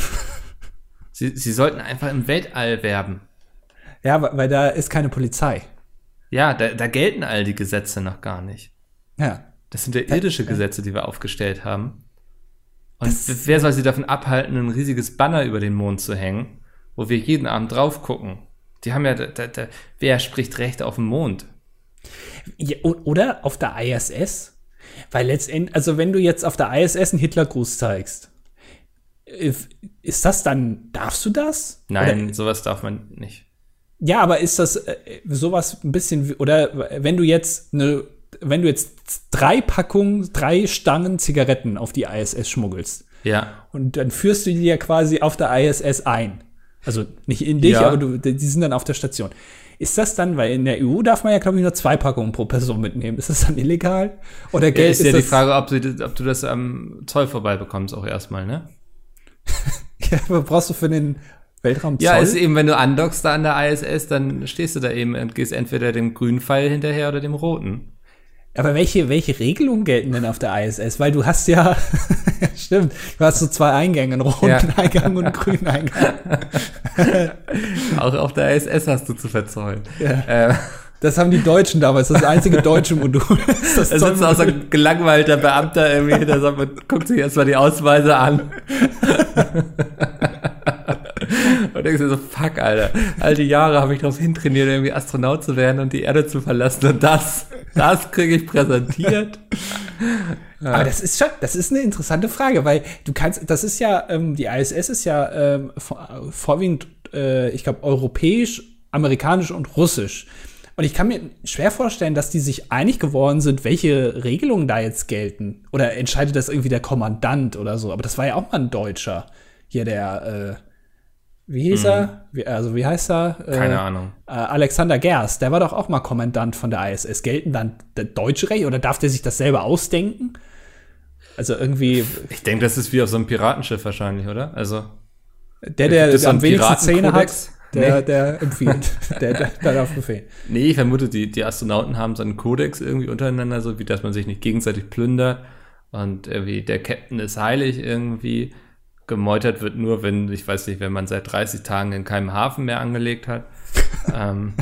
Sie, sie sollten einfach im Weltall werben. Ja, weil, weil da ist keine Polizei. Ja, da, da gelten all die Gesetze noch gar nicht. Ja. Das sind ja irdische Gesetze, die wir aufgestellt haben. Und wer soll sie davon abhalten, ein riesiges Banner über den Mond zu hängen, wo wir jeden Abend drauf gucken? Die haben ja, da, da, da, wer spricht Recht auf dem Mond? ja. Oder auf der ISS. Weil letztendlich, also wenn du jetzt auf der ISS einen Hitlergruß zeigst, ist das dann, darfst du das? Nein, oder? sowas darf man nicht. Ja, aber ist das äh, sowas ein bisschen, wie, oder wenn du jetzt eine, wenn du jetzt drei Packungen, drei Stangen Zigaretten auf die ISS schmuggelst. Ja. Und dann führst du die ja quasi auf der ISS ein. Also nicht in dich, ja. aber du, die sind dann auf der Station. Ist das dann, weil in der EU darf man ja, glaube ich, nur zwei Packungen pro Person mitnehmen. Ist das dann illegal? Oder Geld? Ja, ist, ist ja die Frage, ob du, ob du das am Zoll vorbei bekommst, auch erstmal, ne? ja, aber brauchst du für den Weltraum Zoll? Ja, ist eben, wenn du andockst da an der ISS, dann stehst du da eben und gehst entweder dem grünen Pfeil hinterher oder dem roten. Aber welche, welche Regelungen gelten denn auf der ISS? Weil du hast ja, stimmt, du hast so zwei Eingänge, einen roten ja. Eingang und einen grünen Eingang. Auch auf der ISS hast du zu verzollen. Ja. Äh. Das haben die Deutschen damals, das, das einzige deutsche Modul. da sitzt auch so ein gelangweilter Beamter irgendwie, der sagt, man guckt sich erstmal die Ausweise an. Und denkst du so, fuck, Alter. Alte Jahre habe ich darauf hintrainiert, irgendwie Astronaut zu werden und die Erde zu verlassen. Und das, das kriege ich präsentiert. Ja. Aber das ist schon, das ist eine interessante Frage, weil du kannst, das ist ja, ähm, die ISS ist ja ähm, vorwiegend, äh, ich glaube, europäisch, amerikanisch und russisch. Und ich kann mir schwer vorstellen, dass die sich einig geworden sind, welche Regelungen da jetzt gelten. Oder entscheidet das irgendwie der Kommandant oder so. Aber das war ja auch mal ein Deutscher. Hier der, äh, wie hieß mhm. er? Wie, also wie heißt er? Keine äh, Ahnung. Äh, Alexander Gerst, der war doch auch mal Kommandant von der ISS. Gelten dann der deutsche Recht oder darf der sich das selber ausdenken? Also irgendwie. Ich denke, das ist wie auf so einem Piratenschiff wahrscheinlich, oder? Also. Der, der, der am wenigsten Zähne hat, der, nee. der empfiehlt. der, der, der darf befehlen. Nee, ich vermute, die, die Astronauten haben so einen Kodex irgendwie untereinander, so wie dass man sich nicht gegenseitig plündert. Und irgendwie der Captain ist heilig irgendwie gemeutert wird nur, wenn, ich weiß nicht, wenn man seit 30 Tagen in keinem Hafen mehr angelegt hat. ähm,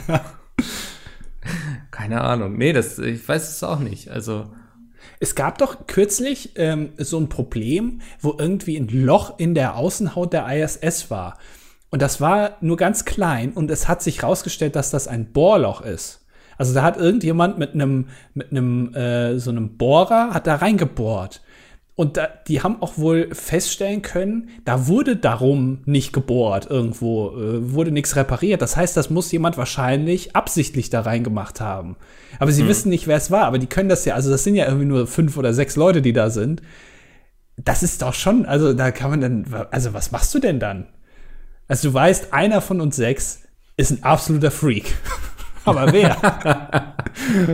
keine Ahnung. Nee, das, ich weiß es auch nicht. Also. Es gab doch kürzlich ähm, so ein Problem, wo irgendwie ein Loch in der Außenhaut der ISS war. Und das war nur ganz klein und es hat sich herausgestellt, dass das ein Bohrloch ist. Also da hat irgendjemand mit einem mit einem äh, so einem Bohrer hat da reingebohrt. Und da, die haben auch wohl feststellen können, da wurde darum nicht gebohrt irgendwo, äh, wurde nichts repariert. Das heißt, das muss jemand wahrscheinlich absichtlich da reingemacht haben. Aber sie hm. wissen nicht, wer es war. Aber die können das ja, also das sind ja irgendwie nur fünf oder sechs Leute, die da sind. Das ist doch schon, also da kann man dann, also was machst du denn dann? Also du weißt, einer von uns sechs ist ein absoluter Freak. Aber wer?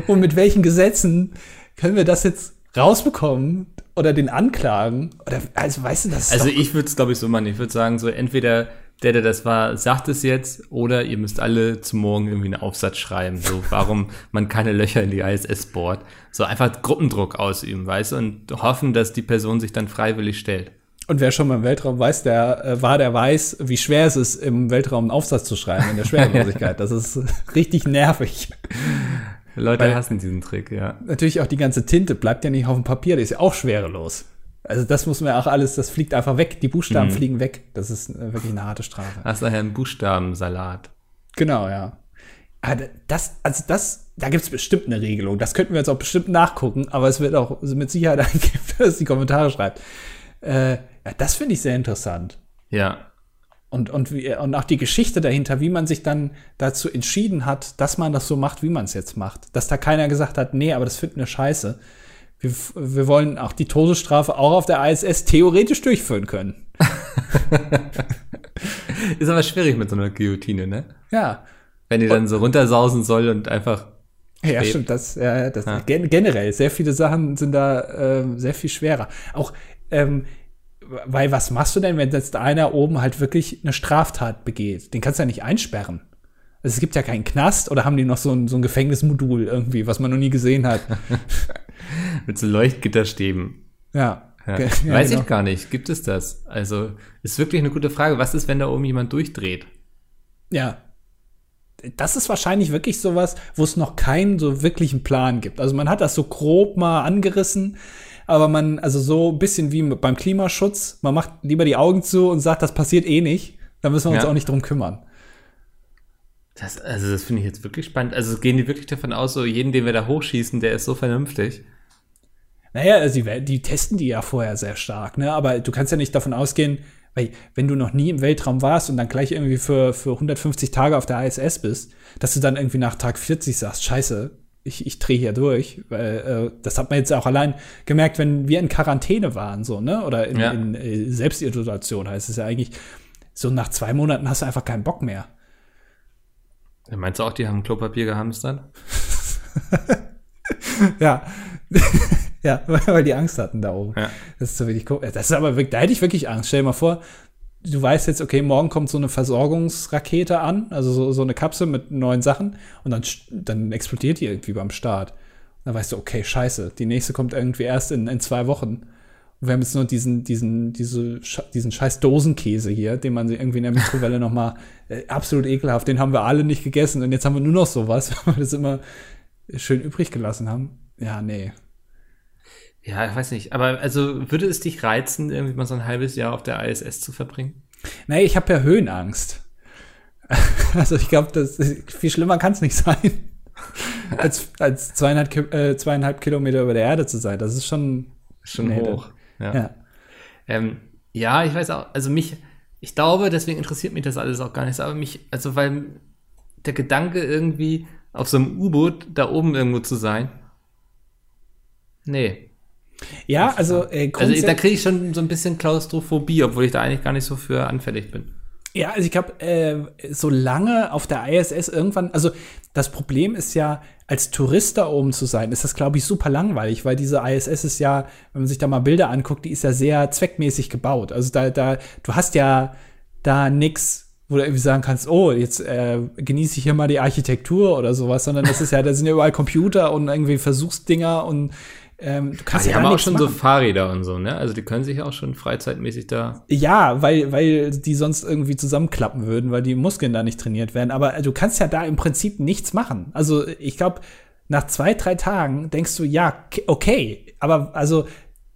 Und mit welchen Gesetzen können wir das jetzt rausbekommen oder den anklagen? Oder, also, weißt du, das Also, ich würde es, glaube ich, so machen. Ich würde sagen, so entweder der, der das war, sagt es jetzt, oder ihr müsst alle zu morgen irgendwie einen Aufsatz schreiben, so warum man keine Löcher in die ISS bohrt. So einfach Gruppendruck ausüben, weißt du, und hoffen, dass die Person sich dann freiwillig stellt. Und wer schon mal im Weltraum weiß, der äh, war, der weiß, wie schwer es ist, im Weltraum einen Aufsatz zu schreiben in der Schwerelosigkeit. Das ist richtig nervig. Leute Weil hassen diesen Trick, ja. Natürlich auch die ganze Tinte bleibt ja nicht auf dem Papier, die ist ja auch schwerelos. Also das muss man ja auch alles, das fliegt einfach weg, die Buchstaben mhm. fliegen weg. Das ist äh, wirklich eine harte Strafe. Hast daher einen Buchstabensalat. Genau, ja. Das, also das, da gibt es bestimmt eine Regelung. Das könnten wir jetzt auch bestimmt nachgucken, aber es wird auch mit Sicherheit eingeben, dass die Kommentare schreibt. Äh, ja, das finde ich sehr interessant. Ja. Und, und, wie, und auch die Geschichte dahinter, wie man sich dann dazu entschieden hat, dass man das so macht, wie man es jetzt macht. Dass da keiner gesagt hat, nee, aber das finden wir scheiße. Wir, wir wollen auch die Todesstrafe auch auf der ISS theoretisch durchführen können. Ist aber schwierig mit so einer Guillotine, ne? Ja. Wenn die dann so runtersausen soll und einfach. Ja, stimmt, das, ja, das ja. generell, sehr viele Sachen sind da äh, sehr viel schwerer. Auch ähm, weil was machst du denn, wenn jetzt einer oben halt wirklich eine Straftat begeht? Den kannst du ja nicht einsperren. Also es gibt ja keinen Knast oder haben die noch so ein, so ein Gefängnismodul irgendwie, was man noch nie gesehen hat? Mit so Leuchtgitterstäben. Ja. ja. ja Weiß genau. ich gar nicht. Gibt es das? Also ist wirklich eine gute Frage. Was ist, wenn da oben jemand durchdreht? Ja. Das ist wahrscheinlich wirklich sowas, wo es noch keinen so wirklichen Plan gibt. Also man hat das so grob mal angerissen aber man, also so ein bisschen wie beim Klimaschutz, man macht lieber die Augen zu und sagt, das passiert eh nicht, dann müssen wir uns ja. auch nicht drum kümmern. Das, also das finde ich jetzt wirklich spannend. Also gehen die wirklich davon aus, so jeden, den wir da hochschießen, der ist so vernünftig? Naja, also die, die testen die ja vorher sehr stark, ne? Aber du kannst ja nicht davon ausgehen, Weil, wenn du noch nie im Weltraum warst und dann gleich irgendwie für, für 150 Tage auf der ISS bist, dass du dann irgendwie nach Tag 40 sagst, scheiße, ich, ich drehe hier durch. Weil, äh, das hat man jetzt auch allein gemerkt, wenn wir in Quarantäne waren, so, ne? Oder in, Ja. in äh, Selbstisolation heißt es ja eigentlich, so nach zwei Monaten hast du einfach keinen Bock mehr. Meinst du auch, die haben Klopapier gehamstert? Ja. ja, weil die Angst hatten da oben. Ja. Das ist so wenig Ko- Das ist aber wirklich, da hätte ich wirklich Angst. Stell dir mal vor, du weißt jetzt, okay, morgen kommt so eine Versorgungsrakete an, also so, so eine Kapsel mit neuen Sachen und dann, dann explodiert die irgendwie beim Start. Und dann weißt du, okay, scheiße, die nächste kommt irgendwie erst in, in zwei Wochen. Und wir haben jetzt nur diesen, diesen, diese, diesen scheiß Dosenkäse hier, den man irgendwie in der Mikrowelle noch mal äh, absolut ekelhaft, den haben wir alle nicht gegessen und jetzt haben wir nur noch sowas, weil wir das immer schön übrig gelassen haben. Ja, nee. Ja, ich weiß nicht. Aber also würde es dich reizen, irgendwie mal so ein halbes Jahr auf der ISS zu verbringen? Nee, ich habe ja Höhenangst. Also ich glaube, das viel schlimmer kann es nicht sein, als, als zweieinhalb, äh, zweieinhalb Kilometer über der Erde zu sein. Das ist schon Schon Nee, hoch. Ja. ja. Ähm, ja, ich weiß auch, also mich, ich glaube, deswegen interessiert mich das alles auch gar nicht, aber mich, also weil der Gedanke irgendwie auf so einem U-Boot da oben irgendwo zu sein, nee. Ja, also äh, Also da kriege ich schon so ein bisschen Klaustrophobie, obwohl ich da eigentlich gar nicht so für anfällig bin. Ja, also ich glaube, äh, so lange auf der ISS irgendwann, also das Problem ist ja, als Tourist da oben zu sein, ist das, glaube ich, super langweilig, weil diese ISS ist ja, wenn man sich da mal Bilder anguckt, die ist ja sehr zweckmäßig gebaut. Also da, da, du hast ja da nix, wo du irgendwie sagen kannst, oh, jetzt äh, genieße ich hier mal die Architektur oder sowas, sondern das ist ja, da sind ja überall Computer und irgendwie Versuchsdinger und ähm, du kannst Die ja haben da auch schon machen. so Fahrräder und so, ne? Also die können sich auch schon freizeitmäßig da. Ja, weil, weil die sonst irgendwie zusammenklappen würden, weil die Muskeln da nicht trainiert werden. Aber du kannst ja da im Prinzip nichts machen. Also ich glaube, nach zwei, drei Tagen denkst du, ja, okay, aber also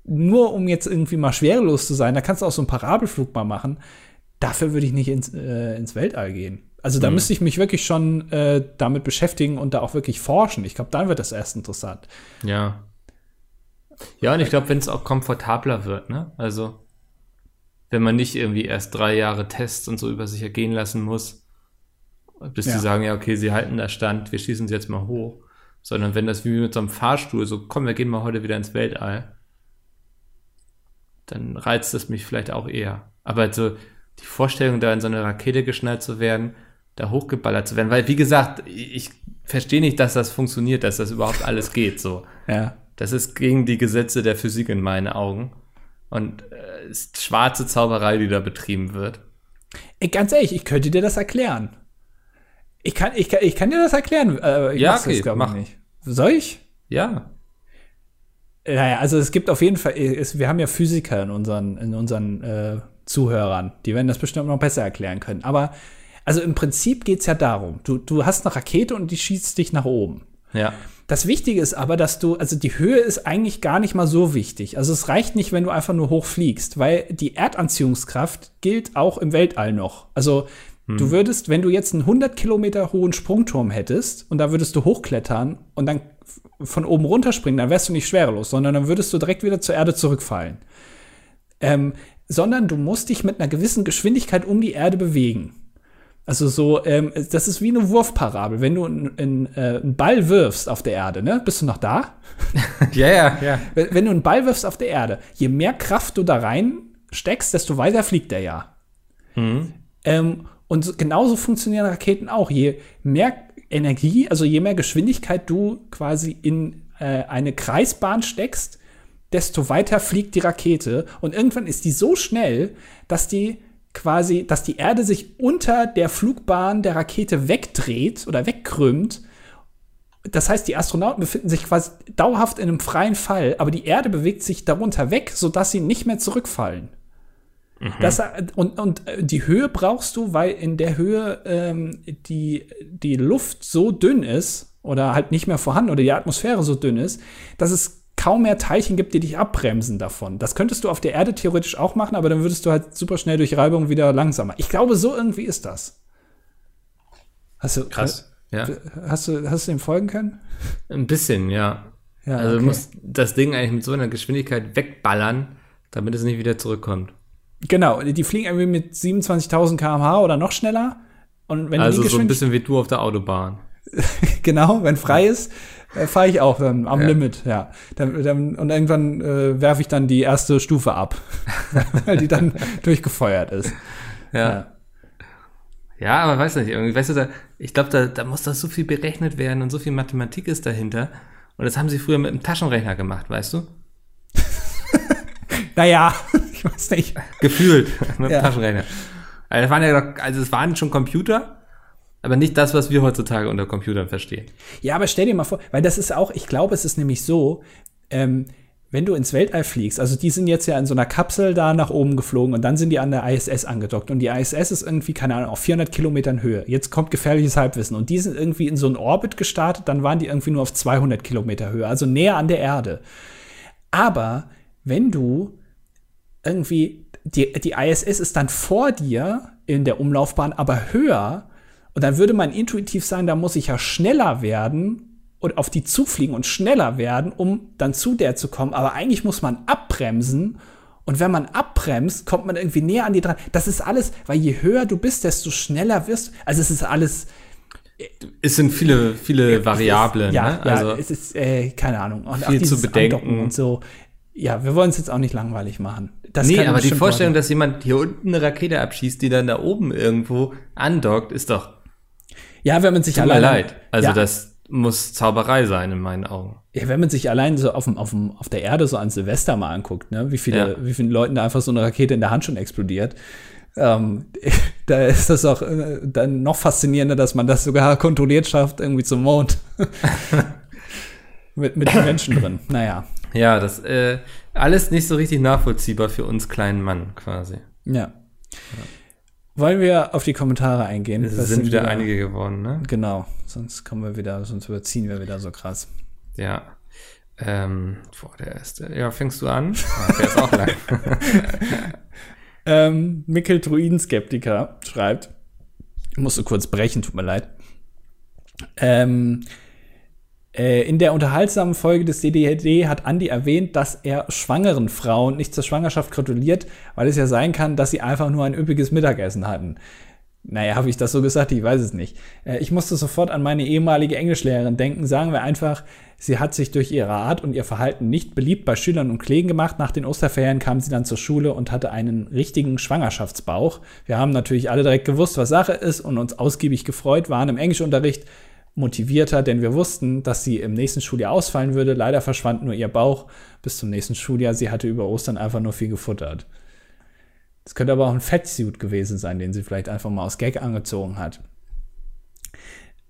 nur um jetzt irgendwie mal schwerelos zu sein, da kannst du auch so einen Parabelflug mal machen. Dafür würde ich nicht ins, äh, ins Weltall gehen. Also da müsste ich mich wirklich schon äh, damit beschäftigen und da auch wirklich forschen. Ich glaube, dann wird das erst interessant. Ja. Ja, und ich glaube, wenn es auch komfortabler wird, ne? Also, wenn man nicht irgendwie erst drei Jahre Tests und so über sich ergehen lassen muss, bis Ja. die sagen, ja, okay, sie halten da stand, wir schießen sie jetzt mal hoch. Sondern wenn das wie mit so einem Fahrstuhl, so, komm, wir gehen mal heute wieder ins Weltall, dann reizt es mich vielleicht auch eher. Aber so die Vorstellung, da in so eine Rakete geschnallt zu werden, da hochgeballert zu werden, weil, wie gesagt, ich verstehe nicht, dass das funktioniert, dass das überhaupt alles geht, so. Ja. Das ist gegen die Gesetze der Physik in meinen Augen. Und äh, ist schwarze Zauberei, die da betrieben wird. Ey, ganz ehrlich, ich könnte dir das erklären. Ich kann, ich kann, ich kann dir das erklären. Äh, ich Ja, okay, glaub ich, mach. nicht. Soll ich? Ja. Naja, also es gibt auf jeden Fall, es, wir haben ja Physiker in unseren, in unseren äh, Zuhörern, die werden das bestimmt noch besser erklären können. Aber also im Prinzip geht's ja darum, du, du hast eine Rakete und die schießt dich nach oben. Ja. Das Wichtige ist aber, dass du, also die Höhe ist eigentlich gar nicht mal so wichtig. Also es reicht nicht, wenn du einfach nur hochfliegst, weil die Erdanziehungskraft gilt auch im Weltall noch. Also du würdest, wenn du jetzt einen 100 Kilometer hohen Sprungturm hättest und da würdest du hochklettern und dann von oben runterspringen, dann wärst du nicht schwerelos, sondern dann würdest du direkt wieder zur Erde zurückfallen. Ähm, sondern du musst dich mit einer gewissen Geschwindigkeit um die Erde bewegen. Also so, ähm, das ist wie eine Wurfparabel. Wenn du einen äh, einen Ball wirfst auf der Erde, ne? Bist du noch da? Ja, ja, ja. Wenn, du einen Ball wirfst auf der Erde, je mehr Kraft du da rein steckst, desto weiter fliegt der ja. Ähm, und so, genauso funktionieren Raketen auch. Je mehr Energie, also je mehr Geschwindigkeit du quasi in äh, eine Kreisbahn steckst, desto weiter fliegt die Rakete. Und irgendwann ist die so schnell, dass die quasi, dass die Erde sich unter der Flugbahn der Rakete wegdreht oder wegkrümmt. Das heißt, die Astronauten befinden sich quasi dauerhaft in einem freien Fall, aber die Erde bewegt sich darunter weg, sodass sie nicht mehr zurückfallen. Das, und, und äh, die Höhe brauchst du, weil in der Höhe ähm, die, die Luft so dünn ist oder halt nicht mehr vorhanden oder die Atmosphäre so dünn ist, dass es kaum mehr Teilchen gibt, die dich abbremsen davon. Das könntest du auf der Erde theoretisch auch machen, aber dann würdest du halt super schnell durch Reibung wieder langsamer. Ich glaube, so irgendwie ist das. Hast du, Krass. Ja. Hast du, hast du dem folgen können? Ein bisschen, ja. Ja, also okay. du musst das Ding eigentlich mit so einer Geschwindigkeit wegballern, damit es nicht wieder zurückkommt. Genau, die fliegen irgendwie mit 27.000 km/h oder noch schneller. Und wenn Also die so ein bisschen wie du auf der Autobahn. genau, wenn frei ist, äh, fahre ich auch dann am Ja. Limit, ja. Dann, dann, und irgendwann äh, werfe ich dann die erste Stufe ab, weil die dann durchgefeuert ist. Ja. Ja, aber weiß nicht, irgendwie, weißt du, da, ich glaube, da, da muss doch so viel berechnet werden und so viel Mathematik ist dahinter. Und das haben sie früher mit einem Taschenrechner gemacht, weißt du? Naja, ich weiß nicht. Gefühlt mit Ja. Taschenrechner. Also, das waren ja doch, also es waren schon Computer, aber nicht das, was wir heutzutage unter Computern verstehen. Ja, aber stell dir mal vor, weil das ist auch, ich glaube, es ist nämlich so, ähm, wenn du ins Weltall fliegst, also die sind jetzt ja in so einer Kapsel da nach oben geflogen und dann sind die an der ISS angedockt und die ISS ist irgendwie, keine Ahnung, auf 400 Kilometern Höhe. Jetzt kommt gefährliches Halbwissen und die sind irgendwie in so einen Orbit gestartet, dann waren die irgendwie nur auf 200 Kilometer Höhe, also näher an der Erde. Aber wenn du irgendwie, die, die ISS ist dann vor dir in der Umlaufbahn, aber höher. Und dann würde man intuitiv sagen, da muss ich ja schneller werden und auf die zufliegen und schneller werden, um dann zu der zu kommen. Aber eigentlich muss man abbremsen. Und wenn man abbremst, kommt man irgendwie näher an die dran. Das ist alles, weil je höher du bist, desto schneller wirst du. Also es ist alles, Es sind viele, viele Variablen, ja, ne? ja, Also, es ist, äh, keine Ahnung. Und viel zu bedenken. Andocken Und so. Ja, wir wollen es jetzt auch nicht langweilig machen. Das nee, aber die Vorstellung, Leute- dass jemand hier unten eine Rakete abschießt, die dann da oben irgendwo andockt, ist doch, Ja, wenn man sich tut mir allein. leid. Also ja, das muss Zauberei sein in meinen Augen. Ja, wenn man sich allein so auf, dem, auf, dem, auf der Erde so an Silvester mal anguckt, ne, wie viele, Ja. wie vielen Leuten da einfach so eine Rakete in der Hand schon explodiert, ähm, da ist das auch äh, dann noch faszinierender, dass man das sogar kontrolliert schafft, irgendwie zum Mond. mit, mit den Menschen drin. Naja, Ja, das äh, alles nicht so richtig nachvollziehbar für uns kleinen Mann quasi. ja. Wollen wir auf die Kommentare eingehen? Es Das sind wieder einige geworden, ne? Genau, sonst kommen wir wieder, sonst überziehen wir wieder so krass. Ja. Ähm, boah, der erste. Ja, fängst du an? Ah, der ist auch lang. Ähm, Mikkel Druidenskeptiker schreibt, ich musste kurz brechen, tut mir leid. Ähm, äh, in der unterhaltsamen Folge des DDD hat Andi erwähnt, dass er schwangeren Frauen nicht zur Schwangerschaft gratuliert, weil es ja sein kann, dass sie einfach nur ein üppiges Mittagessen hatten. Naja, habe ich das so gesagt? Ich weiß es nicht. Äh, ich musste sofort an meine ehemalige Englischlehrerin denken. Sagen wir einfach, sie hat sich durch ihre Art und ihr Verhalten nicht beliebt bei Schülern und Kollegen gemacht. Nach den Osterferien kam sie dann zur Schule und hatte einen richtigen Schwangerschaftsbauch. Wir haben natürlich alle direkt gewusst, was Sache ist und uns ausgiebig gefreut, waren im Englischunterricht motivierter, denn wir wussten, dass sie im nächsten Schuljahr ausfallen würde. Leider verschwand nur ihr Bauch bis zum nächsten Schuljahr. Sie hatte über Ostern einfach nur viel gefuttert. Es könnte aber auch ein Fettsuit gewesen sein, den sie vielleicht einfach mal aus Gag angezogen hat.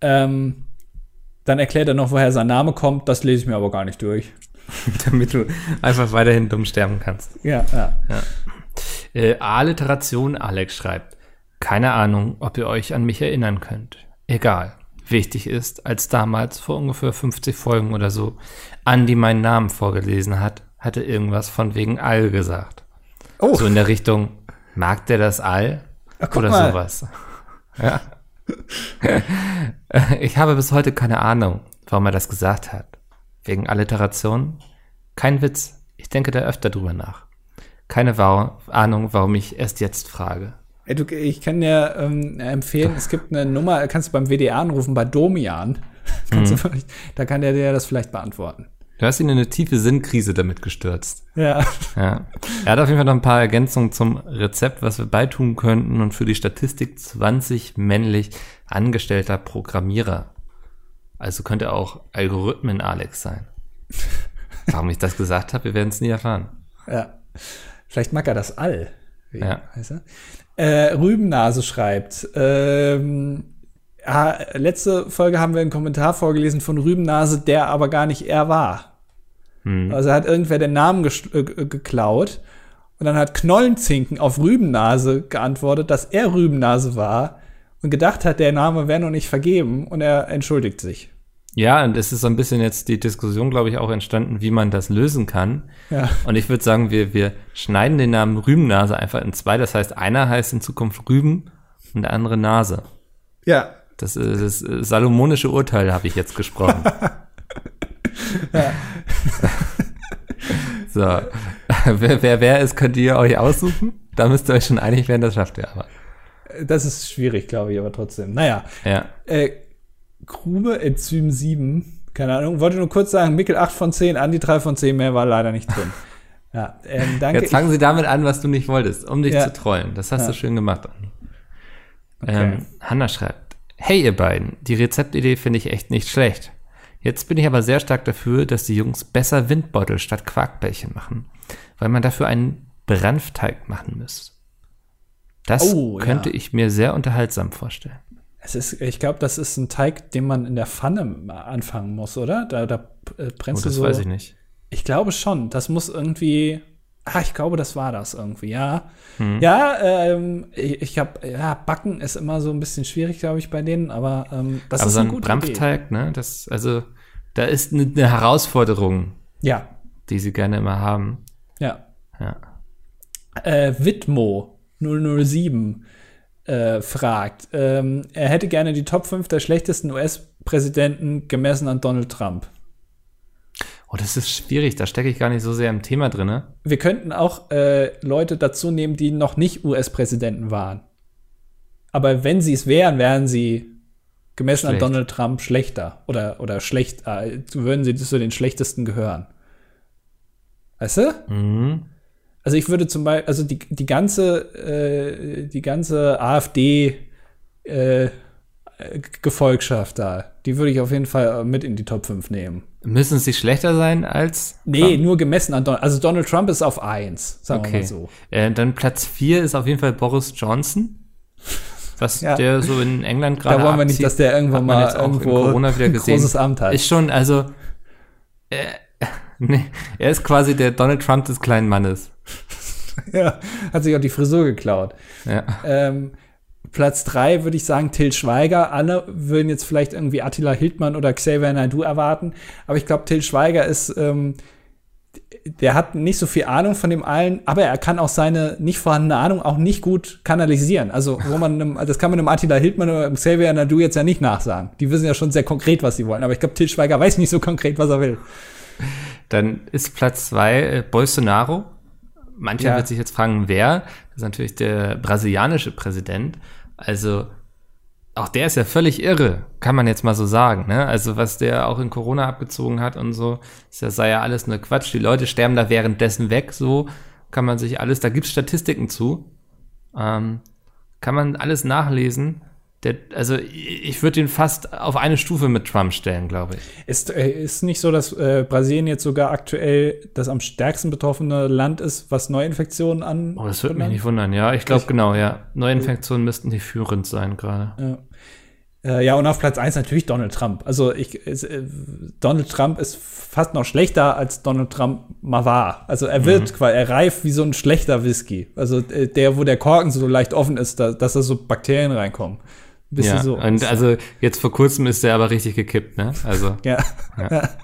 Ähm, dann erklärt er noch, woher sein Name kommt. Das lese ich mir aber gar nicht durch. Damit du einfach weiterhin dumm sterben kannst. Ja, ja. Äh, Alliteration Alex schreibt. Keine Ahnung, ob ihr euch an mich erinnern könnt. Egal. Wichtig ist, als damals vor ungefähr 50 Folgen oder so Andi meinen Namen vorgelesen hat, hatte irgendwas von wegen All gesagt. Oh. So in der Richtung, mag der das All? Ach, oder mal. sowas. Ja. ich habe bis heute keine Ahnung, warum er das gesagt hat. Wegen Alliteration? Kein Witz. Ich denke da öfter drüber nach. Keine Ahnung, warum ich erst jetzt frage. Ey, du, ich kann dir ähm, empfehlen, es gibt eine Nummer, kannst du beim WDR anrufen, bei Domian. Kannst du vielleicht, da kann der dir das vielleicht beantworten. Du hast ihn in eine tiefe Sinnkrise damit gestürzt. Ja. Ja. Er hat auf jeden Fall noch ein paar Ergänzungen zum Rezept, was wir beitun könnten und für die Statistik 20 männlich angestellter Programmierer. Also könnte auch Algorithmen Alex sein. Warum ich das gesagt habe, wir werden es nie erfahren. Ja. Vielleicht mag er das All. Ja. Äh, Rübennase schreibt, ähm, ja, letzte Folge haben wir einen Kommentar vorgelesen von Rübennase, der aber gar nicht er war. Hm. Also hat irgendwer den Namen äh, geklaut und dann hat Knollenzinken auf Rübennase geantwortet, dass er Rübennase war und gedacht hat, der Name wäre noch nicht vergeben und er entschuldigt sich. Ja, und es ist so ein bisschen jetzt die Diskussion, glaube ich, auch entstanden, wie man das lösen kann. Ja. Und ich würde sagen, wir, wir schneiden den Namen Rübennase einfach in zwei. Das heißt, einer heißt in Zukunft Rüben und der andere Nase. Ja. Das, ist das salomonische Urteil habe ich jetzt gesprochen. so. wer, wer wer ist, könnt ihr euch aussuchen. Da müsst ihr euch schon einig werden, das schafft ihr aber. Das ist schwierig, glaube ich, aber trotzdem. Naja. Ja. Äh, Grube Enzym 7, keine Ahnung. Wollte nur kurz sagen, Mickel 8 von 10, Andi 3 von 10, mehr war leider nicht drin. Ja, ähm, danke. Jetzt fangen Sie damit an, was du nicht wolltest, um dich Ja. zu trollen. Das hast Ja. du schön gemacht, Andi. Okay. Ähm, Hanna schreibt, hey ihr beiden, die Rezeptidee finde ich echt nicht schlecht. Jetzt bin ich aber sehr stark dafür, dass die Jungs besser Windbeutel statt Quarkbällchen machen, weil man dafür einen Branfteig machen müsste. Das Oh, ja. könnte ich mir sehr unterhaltsam vorstellen. Es ist, ich glaube, das ist ein Teig, den man in der Pfanne anfangen muss, oder? Da, da äh, Oh, brennst du das so. weiß ich nicht. Ich glaube schon. Das muss irgendwie. Ah, ich glaube, das war das irgendwie, ja. Hm. Ja, ähm, ich, ich habe, ja, Backen ist immer so ein bisschen schwierig, glaube ich, bei denen, aber ähm, das aber ist so ein gute Branfteig, ne, das, also, da ist eine, eine Herausforderung, Idee. Ja, die sie gerne immer haben. ja. Ja. Äh, Witmo 007 äh, fragt, ähm, er hätte gerne die Top 5 der schlechtesten US-Präsidenten gemessen an Donald Trump. Oh, das ist schwierig, da stecke ich gar nicht so sehr im Thema drin, ne? Wir könnten auch äh, Leute dazu nehmen, die noch nicht US-Präsidenten waren. Aber wenn sie es wären, wären sie gemessen Schlecht. an Donald Trump schlechter oder, oder schlecht, äh, würden sie zu den schlechtesten gehören. Weißt du? Mhm. Also ich würde zum Beispiel, also die, die ganze, äh, die ganze AfD äh, Gefolgschaft da, die würde ich auf jeden Fall mit in die Top 5 nehmen. Müssen sie schlechter sein als Nee, nur gemessen an Donald. Also Donald Trump ist auf 1, sagen wir Okay. mal so. Äh, dann Platz 4 ist auf jeden Fall Boris Johnson. Was Ja. der so in England gerade Da wollen wir nicht, abzieht, dass der irgendwann mal jetzt auch in irgendwo Corona wieder ein gesehen. großes Amt hat. Ist schon, also äh, nee, er ist quasi der Donald Trump des kleinen Mannes. ja, hat sich auch die Frisur geklaut. Ja. Ähm, Platz 3 würde ich sagen Till Schweiger. Alle würden jetzt vielleicht irgendwie Attila Hildmann oder Xavier Naidoo erwarten. Aber ich glaube, Till Schweiger ist, ähm, der hat nicht so viel Ahnung von dem allen, aber er kann auch seine nicht vorhandene Ahnung auch nicht gut kanalisieren. Also, wo man, einem, das kann man einem Attila Hildmann oder einem Xavier Naidoo jetzt ja nicht nachsagen. Die wissen ja schon sehr konkret, was sie wollen. Aber ich glaube, Till Schweiger weiß nicht so konkret, was er will. Dann ist Platz 2 äh, Bolsonaro. Mancher Ja. wird sich jetzt fragen, wer? Das ist natürlich der brasilianische Präsident. Also auch der ist ja völlig irre, kann man jetzt mal so sagen. Ne? Also was der auch in Corona abgezogen hat und so, das sei ja alles nur Quatsch. Die Leute sterben da währenddessen weg, so kann man sich alles, da gibt's Statistiken zu. Ähm, kann man alles nachlesen. Der, also ich würde ihn fast auf eine Stufe mit Trump stellen, glaube ich. Ist, äh, ist nicht so, dass äh, Brasilien jetzt sogar aktuell das am stärksten betroffene Land ist, was Neuinfektionen an. Oh, das würde mich nicht wundern, ja. Ich glaube genau, ja. Neuinfektionen müssten die führend sein gerade. Ja. Äh, ja, und auf Platz 1 natürlich Donald Trump. Also ich, es, äh, Donald Trump ist fast noch schlechter, als Donald Trump mal war. Also er wird quasi, er reift wie so ein schlechter Whisky. Also äh, der, wo der Korken so leicht offen ist, da, dass da so Bakterien reinkommen. Bisschen Ja, so. und also jetzt vor kurzem ist der aber richtig gekippt, ne? Also, ja. Ja.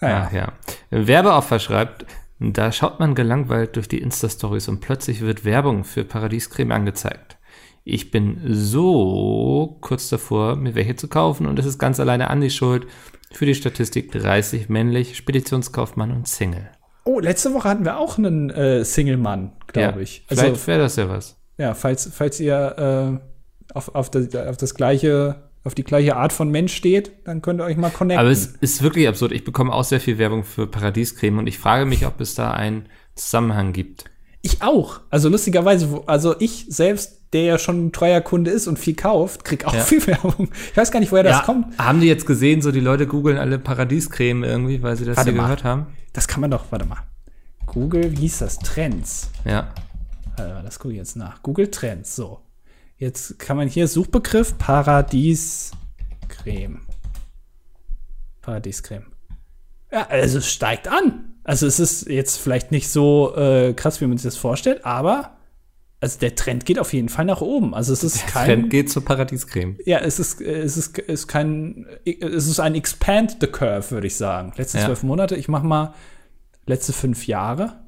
Ja. ach ja. Werbeopfer schreibt, da schaut man gelangweilt durch die Insta-Stories und plötzlich wird Werbung für Paradiescreme angezeigt. Ich bin so kurz davor, mir welche zu kaufen und es ist ganz alleine Andi schuld. Für die Statistik 30 männlich, Speditionskaufmann und Single. Oh, letzte Woche hatten wir auch einen äh, Single-Mann, glaube ja, ich. Also Vielleicht wäre das ja was. Ja, falls, falls ihr äh, auf, auf, das, auf das gleiche, auf die gleiche Art von Mensch steht, dann könnt ihr euch mal connecten. Aber es ist wirklich absurd. Ich bekomme auch sehr viel Werbung für Paradiescreme und ich frage mich, ob es da einen Zusammenhang gibt. ich auch. Also lustigerweise, also ich selbst, der ja schon ein treuer Kunde ist und viel kauft, krieg auch Ja. viel Werbung. Ich weiß gar nicht, woher das kommt. Haben die jetzt gesehen, so die Leute googeln alle Paradiescreme irgendwie, weil sie das Warte hier mal. gehört haben? Das kann man doch, warte mal. Google, wie hieß das? Trends. Ja. Mal, das gucke ich jetzt nach. Google Trends, so. Jetzt kann man hier Suchbegriff Paradiescreme. Paradiescreme. Ja, also es steigt an. Also es ist jetzt vielleicht nicht so äh, krass, wie man sich das vorstellt, aber also der Trend geht auf jeden Fall nach oben. Also es ist kein Trend geht zur Paradiescreme. ja, es ist, es ist, ist kein, es ist ein Expand the Curve, würde ich sagen. Letzte Ja. zwölf Monate, ich mach mal letzte fünf Jahre.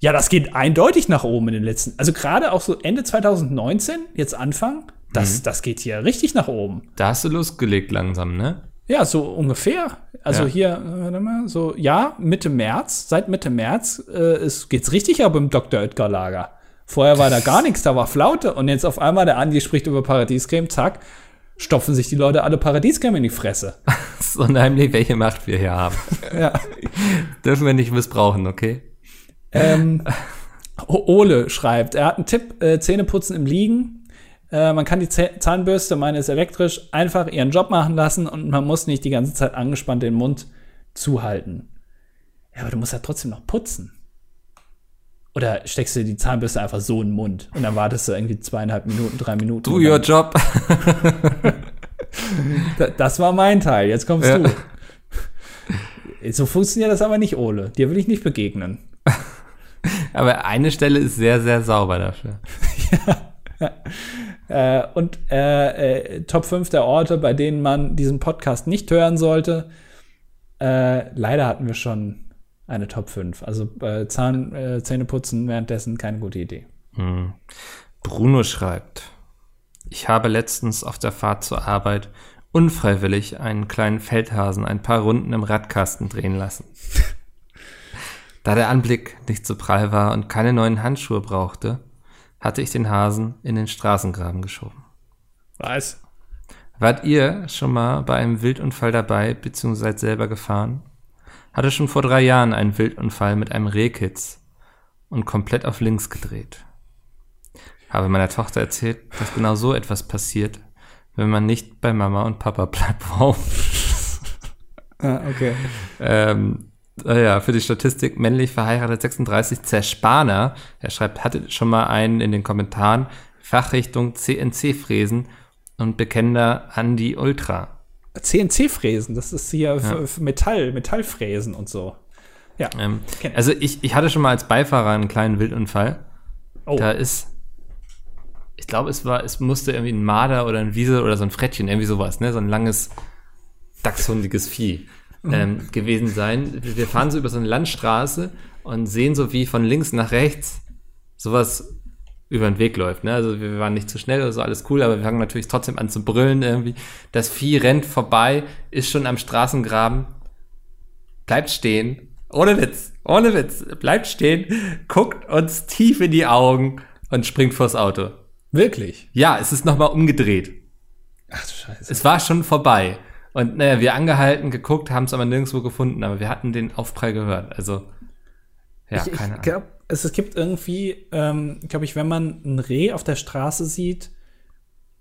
Ja, das geht eindeutig nach oben in den letzten. Also gerade auch so Ende 2019, jetzt Anfang, Mhm. das, das geht hier richtig nach oben. Da hast du losgelegt langsam, ne? Ja, so ungefähr. Also Ja. hier, warte mal, so, ja, Mitte März, seit Mitte März äh, ist, geht's richtig ab im Dr. Oetker Lager. Vorher war da gar nichts, da war Flaute und jetzt auf einmal der Andi spricht über Paradiescreme, zack, stopfen sich die Leute alle Paradiescreme in die Fresse. Das ist unheimlich, welche Macht wir hier haben. ja. Dürfen wir nicht missbrauchen, okay? Ähm, Ole schreibt, er hat einen Tipp, äh, Zähne putzen im Liegen. Äh, man kann die Zäh Zahnbürste, meine ist elektrisch, einfach ihren Job machen lassen und man muss nicht die ganze Zeit angespannt den Mund zuhalten. Ja, aber du musst ja trotzdem noch putzen. Oder steckst du die Zahnbürste einfach so in den Mund und dann wartest du irgendwie zweieinhalb Minuten, drei Minuten. Do your job. Da- das war mein Teil, jetzt kommst Ja. du. So funktioniert das aber nicht, Ole. Dir will ich nicht begegnen. Aber eine Stelle ist sehr, sehr sauber dafür. Äh, und äh, äh, Top 5 der Orte, bei denen man diesen Podcast nicht hören sollte. Äh, leider hatten wir schon eine Top 5. Also äh, Zahn, äh, Zähne putzen währenddessen keine gute Idee. Bruno schreibt, ich habe letztens auf der Fahrt zur Arbeit unfreiwillig einen kleinen Feldhasen ein paar Runden im Radkasten drehen lassen. Da der Anblick nicht so prall war und keine neuen Handschuhe brauchte, hatte ich den Hasen in den Straßengraben geschoben. Was? Wart ihr schon mal bei einem Wildunfall dabei, beziehungsweise selber gefahren? Hatte schon vor drei Jahren einen Wildunfall mit einem Rehkitz und komplett auf links gedreht. Habe meiner Tochter erzählt, dass genau so etwas passiert, wenn man nicht bei Mama und Papa bleibt. Wow. Ah, okay. Ähm, äh, ja, für die Statistik männlich verheiratet 36 Zerspaner. Er schreibt, hatte schon mal einen in den Kommentaren, Fachrichtung CNC-Fräsen und bekennender Andi Ultra. CNC-Fräsen, das ist hier für, für Metall, Metallfräsen und so. Ja. Ähm, also ich, ich hatte schon mal als Beifahrer einen kleinen Wildunfall. Oh. Da ist, ich glaube, es war, es musste irgendwie ein Marder oder ein Wiesel oder so ein Frettchen, irgendwie sowas, ne, so ein langes, dachshundiges Vieh ähm, gewesen sein. Wir fahren so über so eine Landstraße und sehen so, wie von links nach rechts sowas über den Weg läuft. Ne? Also wir waren nicht zu schnell oder so, alles cool, aber wir fangen natürlich trotzdem an zu brüllen irgendwie. Das Vieh rennt vorbei, ist schon am Straßengraben, bleibt stehen, ohne Witz, ohne Witz, bleibt stehen, guckt uns tief in die Augen und springt vors Auto. Wirklich? Ja, es ist nochmal umgedreht. Ach du Scheiße. Es war schon vorbei. Und naja, wir angehalten, geguckt, haben es aber nirgendwo gefunden, aber wir hatten den Aufprall gehört. Also, ja, ich keine ich Ahnung. glaube, es, es gibt irgendwie, ähm, glaube ich, wenn man ein Reh auf der Straße sieht,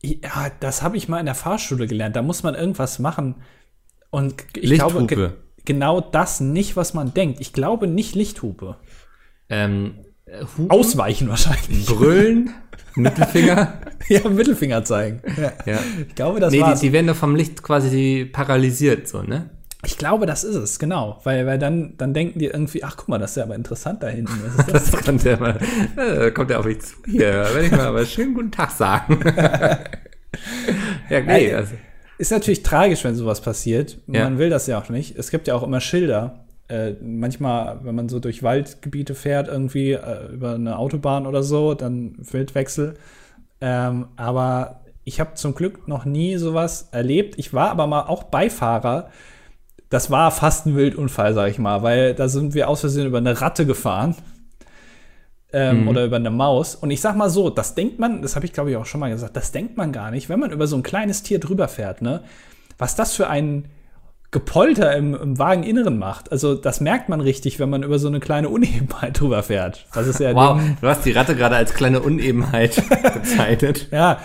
ja, das habe ich mal in der Fahrschule gelernt. Da muss man irgendwas machen. Und ich glaube, ge Lichthupe. genau das nicht, was man denkt. Ich glaube nicht Lichthupe. Ähm, äh, Hupen, Ausweichen wahrscheinlich. Brüllen, Mittelfinger. ja, Mittelfinger zeigen. Ja. Ja. Ich glaube, das Nee, die, war's. die werden doch vom Licht quasi paralysiert, so, ne? ich glaube, das ist es, genau. Weil, weil dann, dann denken die irgendwie, ach guck mal, das ist ja aber interessant da hinten. Was ist das? Das kommt der mal, äh, kommt der auf mich zu. Hier, werde ich mal aber schönen guten Tag sagen. ja, nee, also, Ist natürlich tragisch, wenn sowas passiert. Ja. Man will das ja auch nicht. Es gibt ja auch immer Schilder. Äh, manchmal, wenn man so durch Waldgebiete fährt, irgendwie äh, über eine Autobahn oder so, dann Wildwechsel. Ähm, aber ich habe zum Glück noch nie sowas erlebt. Ich war aber mal auch Beifahrer. Das war fast ein Wildunfall, sag ich mal, weil da sind wir aus Versehen über eine Ratte gefahren. Ähm, Oder über eine Maus. Und ich sag mal so, das denkt man, das habe ich glaube ich auch schon mal gesagt, das denkt man gar nicht, wenn man über so ein kleines Tier drüber fährt, ne? Was das für ein Gepolter im, im Wageninneren macht. Also das merkt man richtig, wenn man über so eine kleine Unebenheit drüber fährt. Das ist ja wow, du hast die Ratte gerade als kleine Unebenheit bezeichnet. Ja,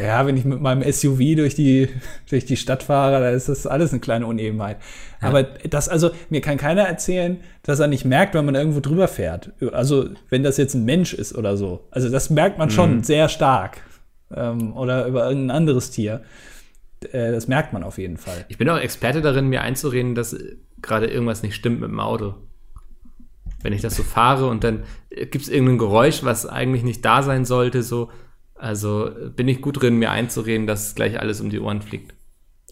ja, wenn ich mit meinem SUV durch die, durch die Stadt fahre, da ist das alles eine kleine Unebenheit. Aber das, also, mir kann keiner erzählen, dass er nicht merkt, wenn man irgendwo drüber fährt. Also, wenn das jetzt ein Mensch ist oder so. Also, das merkt man schon sehr stark. Ähm, oder über irgendein anderes Tier. Äh, das merkt man auf jeden Fall. Ich bin auch Experte darin, mir einzureden, dass äh, gerade irgendwas nicht stimmt mit dem Auto. Wenn ich das so fahre und dann gibt es irgendein Geräusch, was eigentlich nicht da sein sollte, so. Also äh, bin ich gut drin, mir einzureden, dass gleich alles um die Ohren fliegt.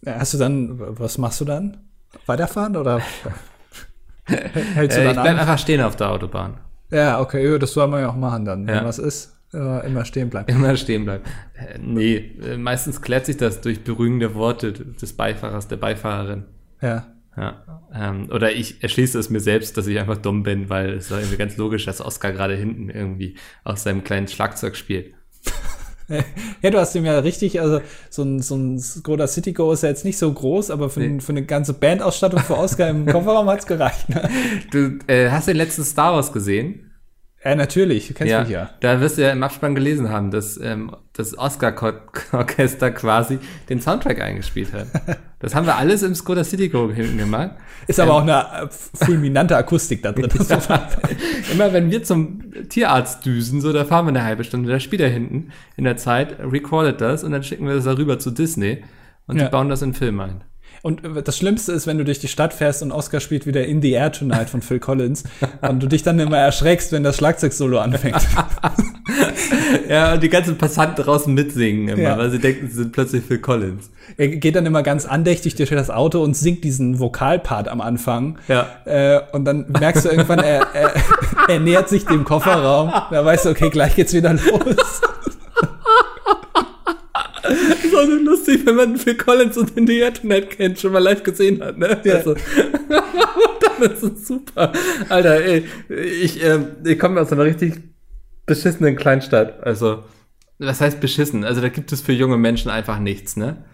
Hast du dann, was machst du dann? Weiterfahren oder hältst du Äh, ich dann bleib an? einfach stehen auf der Autobahn. Ja, okay, das soll man ja auch machen dann, wenn Ja. was ist. Immer, immer stehen bleiben. Immer stehen bleiben. Äh, nee, äh, meistens klärt sich das durch beruhigende Worte des Beifahrers, der Beifahrerin. Ja. Ja. Ähm, oder ich erschließe es mir selbst, dass ich einfach dumm bin, weil es war irgendwie ganz logisch, dass Oscar gerade hinten irgendwie aus seinem kleinen Schlagzeug spielt. Ja, du hast ihm ja richtig, also so ein, so ein Skoda City Go ist ja jetzt nicht so groß, aber für, Nee. für eine ganze Bandausstattung für Oscar im Kofferraum hat's gereicht. Ne? Du äh, hast den letzten Star Wars gesehen? Ja, natürlich, du kennst mich ja. Da wirst du ja im Abspann gelesen haben, dass ähm, das Oscar-Orchester quasi den Soundtrack eingespielt hat. Das haben wir alles im Skoda City Go hinten gemacht. Ist aber auch eine äh, fulminante Akustik da drin. Man- Immer wenn wir zum Tierarzt düsen, so, da fahren wir eine halbe Stunde, da spielt er hinten in der Zeit, recordet das und dann schicken wir das darüber zu Disney und Ja. die bauen das in den Film ein. Und das Schlimmste ist, wenn du durch die Stadt fährst und Oscar spielt wieder In the Air Tonight von Phil Collins und du dich dann immer erschreckst, wenn das Schlagzeugsolo anfängt. Ja, und die ganzen Passanten draußen mitsingen immer, Ja. weil sie denken, sie sind plötzlich Phil Collins. Er geht dann immer ganz andächtig durch das Auto und singt diesen Vokalpart am Anfang. Ja. Äh, und dann merkst du irgendwann, er, er, er nähert sich dem Kofferraum. Da weißt du, okay, gleich geht's wieder los. Das ist auch so lustig, wenn man Phil Collins und the Internet kennt, schon mal live gesehen hat, ne? Ja. Also, das ist super. Alter, ey, ich, ähm, ich komme aus einer richtig beschissenen Kleinstadt. Also, was heißt beschissen? Also, da gibt es für junge Menschen einfach nichts, ne?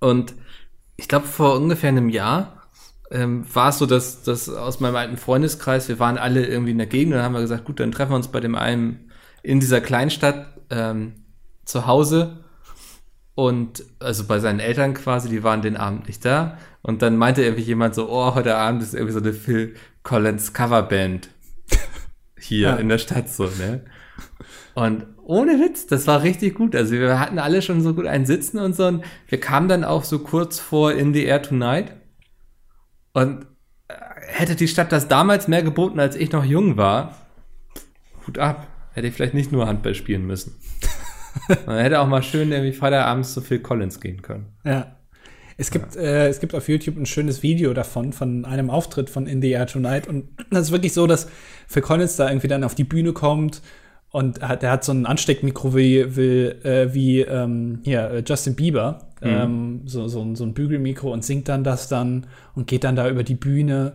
Und ich glaube, vor ungefähr einem Jahr ähm, war es so, dass, dass aus meinem alten Freundeskreis, wir waren alle irgendwie in der Gegend und dann haben wir gesagt, gut, dann treffen wir uns bei dem einen in dieser Kleinstadt ähm, zu Hause und also bei seinen Eltern quasi, die waren den Abend nicht da. Und dann meinte irgendwie jemand so, oh, heute Abend ist irgendwie so eine Phil Collins Coverband hier Ja. in der Stadt so, ne? Und ohne Witz, das war richtig gut. Also wir hatten alle schon so gut ein Sitzen und so. Und wir kamen dann auch so kurz vor In the Air Tonight. Und äh, hätte die Stadt das damals mehr geboten, als ich noch jung war, Hut ab. Hätte ich vielleicht nicht nur Handball spielen müssen. Man hätte auch mal schön irgendwie Freitagabends zu Phil Collins gehen können. Ja. Es gibt, äh, es gibt auf YouTube ein schönes Video davon, von einem Auftritt von In the Air Tonight. Und das ist wirklich so, dass Phil Collins da irgendwie dann auf die Bühne kommt und hat, der hat so ein Ansteckmikro wie, wie, äh, wie ähm, hier, äh, Justin Bieber, ähm, so, so, so ein Bügelmikro und singt dann das dann und geht dann da über die Bühne.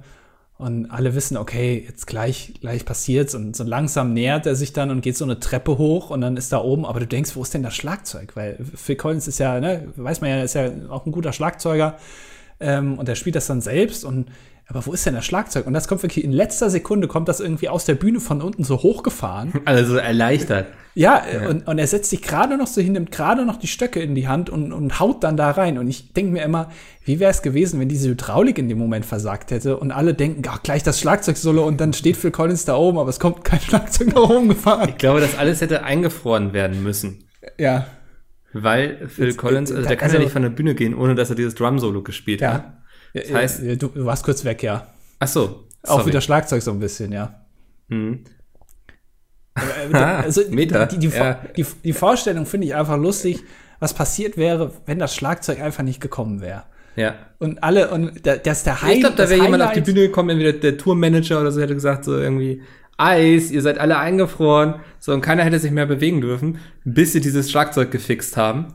Und alle wissen, okay, jetzt gleich, gleich passiert's. Und so langsam nähert er sich dann und geht so eine Treppe hoch und dann ist da oben. Aber du denkst, wo ist denn das Schlagzeug? Weil Phil Collins ist ja, ne, weiß man ja, ist ja auch ein guter Schlagzeuger. Ähm, und er spielt das dann selbst. Und aber wo ist denn das Schlagzeug? Und das kommt wirklich in letzter Sekunde, kommt das irgendwie aus der Bühne von unten so hochgefahren. Also erleichtert. Ja, äh, Und, und er setzt sich gerade noch so hin, nimmt gerade noch die Stöcke in die Hand und, und haut dann da rein. Und ich denke mir immer, wie wäre es gewesen, wenn diese Hydraulik in dem Moment versagt hätte und alle denken, ach, gleich das Schlagzeug-Solo und dann steht Phil Collins da oben, aber es kommt kein Schlagzeug nach oben gefahren. Ich glaube, das alles hätte eingefroren werden müssen. Ja, Weil Phil Collins, äh, also der kann also- ja nicht von der Bühne gehen, ohne dass er dieses Drum-Solo gespielt hat. Das heißt- du, du warst kurz weg, ja. Ach so. Auch sorry. wieder Schlagzeug so ein bisschen, ja. Mhm. Also Meta, die, die, ja. die, die Vorstellung finde ich einfach lustig, was passiert wäre, wenn das Schlagzeug einfach nicht gekommen wäre. Ja. Und alle, und da- das ist der High, Ich glaube, da wäre jemand auf die Highlight- Bühne gekommen, entweder der Tourmanager oder so hätte gesagt, so irgendwie, Eis, ihr seid alle eingefroren. So, und keiner hätte sich mehr bewegen dürfen, bis sie dieses Schlagzeug gefixt haben.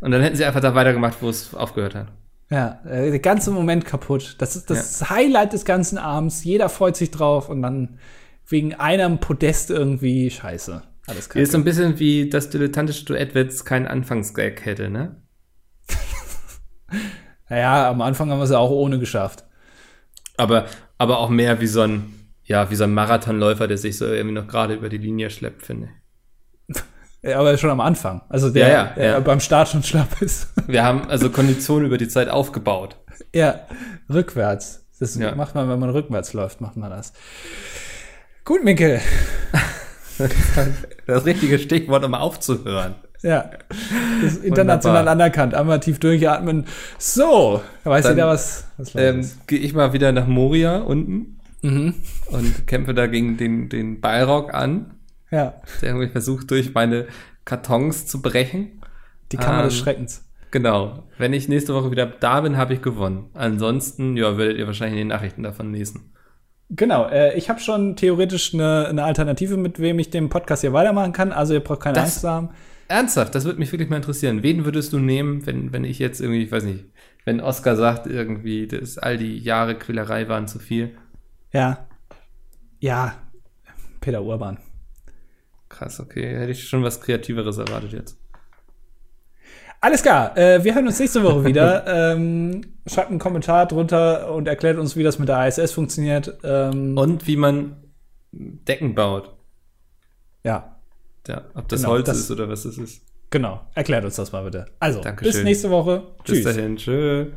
Und dann hätten sie einfach da weitergemacht, wo es aufgehört hat. Ja, äh, der ganze Moment kaputt. Das ist das Highlight des ganzen Abends. Jeder freut sich drauf und dann wegen einem Podest irgendwie scheiße. Alles Hier ist so ein bisschen wie das dilettantische Duett, wenn es keinen Anfangsgag hätte, ne? Naja, am Anfang haben wir es ja auch ohne geschafft. Aber, aber auch mehr wie so ein, ja, wie so ein Marathonläufer, der sich so irgendwie noch gerade über die Linie schleppt, finde ich. Ja, aber schon am Anfang. Also der, Ja, ja, der ja. beim Start schon schlapp ist. Wir haben also Konditionen über die Zeit aufgebaut. ja, rückwärts. Das macht man, wenn man rückwärts läuft, macht man das. Gut, Mikkel. Das richtige Stichwort, um aufzuhören. Ja, das ist international Wunderbar. anerkannt. Einmal tief durchatmen. So, weiß Dann, jeder, was, was Ähm. Gehe ich mal wieder nach Moria unten Mhm. und kämpfe da gegen den, den Balrog an, Ja, der irgendwie versucht, durch meine Kartons zu brechen. die Kammer des Ähm, Schreckens. Genau. Wenn ich nächste Woche wieder da bin, habe ich gewonnen. Ansonsten, ja, werdet ihr wahrscheinlich in den Nachrichten davon lesen. Genau, äh, ich habe schon theoretisch eine, eine Alternative, mit wem ich den Podcast hier weitermachen kann. Also ihr braucht keine Das- Angst zu haben. Ernsthaft, das würde mich wirklich mal interessieren. Wen würdest du nehmen, wenn, wenn ich jetzt irgendwie, ich weiß nicht, wenn Oscar sagt, irgendwie, dass all die Jahre Quälerei waren zu viel? Ja. Ja. Peter Urban. Krass, okay. Hätte ich schon was Kreativeres erwartet jetzt. Alles klar, äh, wir hören uns nächste Woche wieder. ähm, schreibt einen Kommentar drunter und erklärt uns, wie das mit der ISS funktioniert. Ähm, Und wie man Decken baut. ja, Ja, ob das Genau, Holz das- ist oder was es ist. genau. Erklärt uns das mal bitte. Also, Dankeschön. bis nächste Woche. Bis Tschüss. dahin, tschö.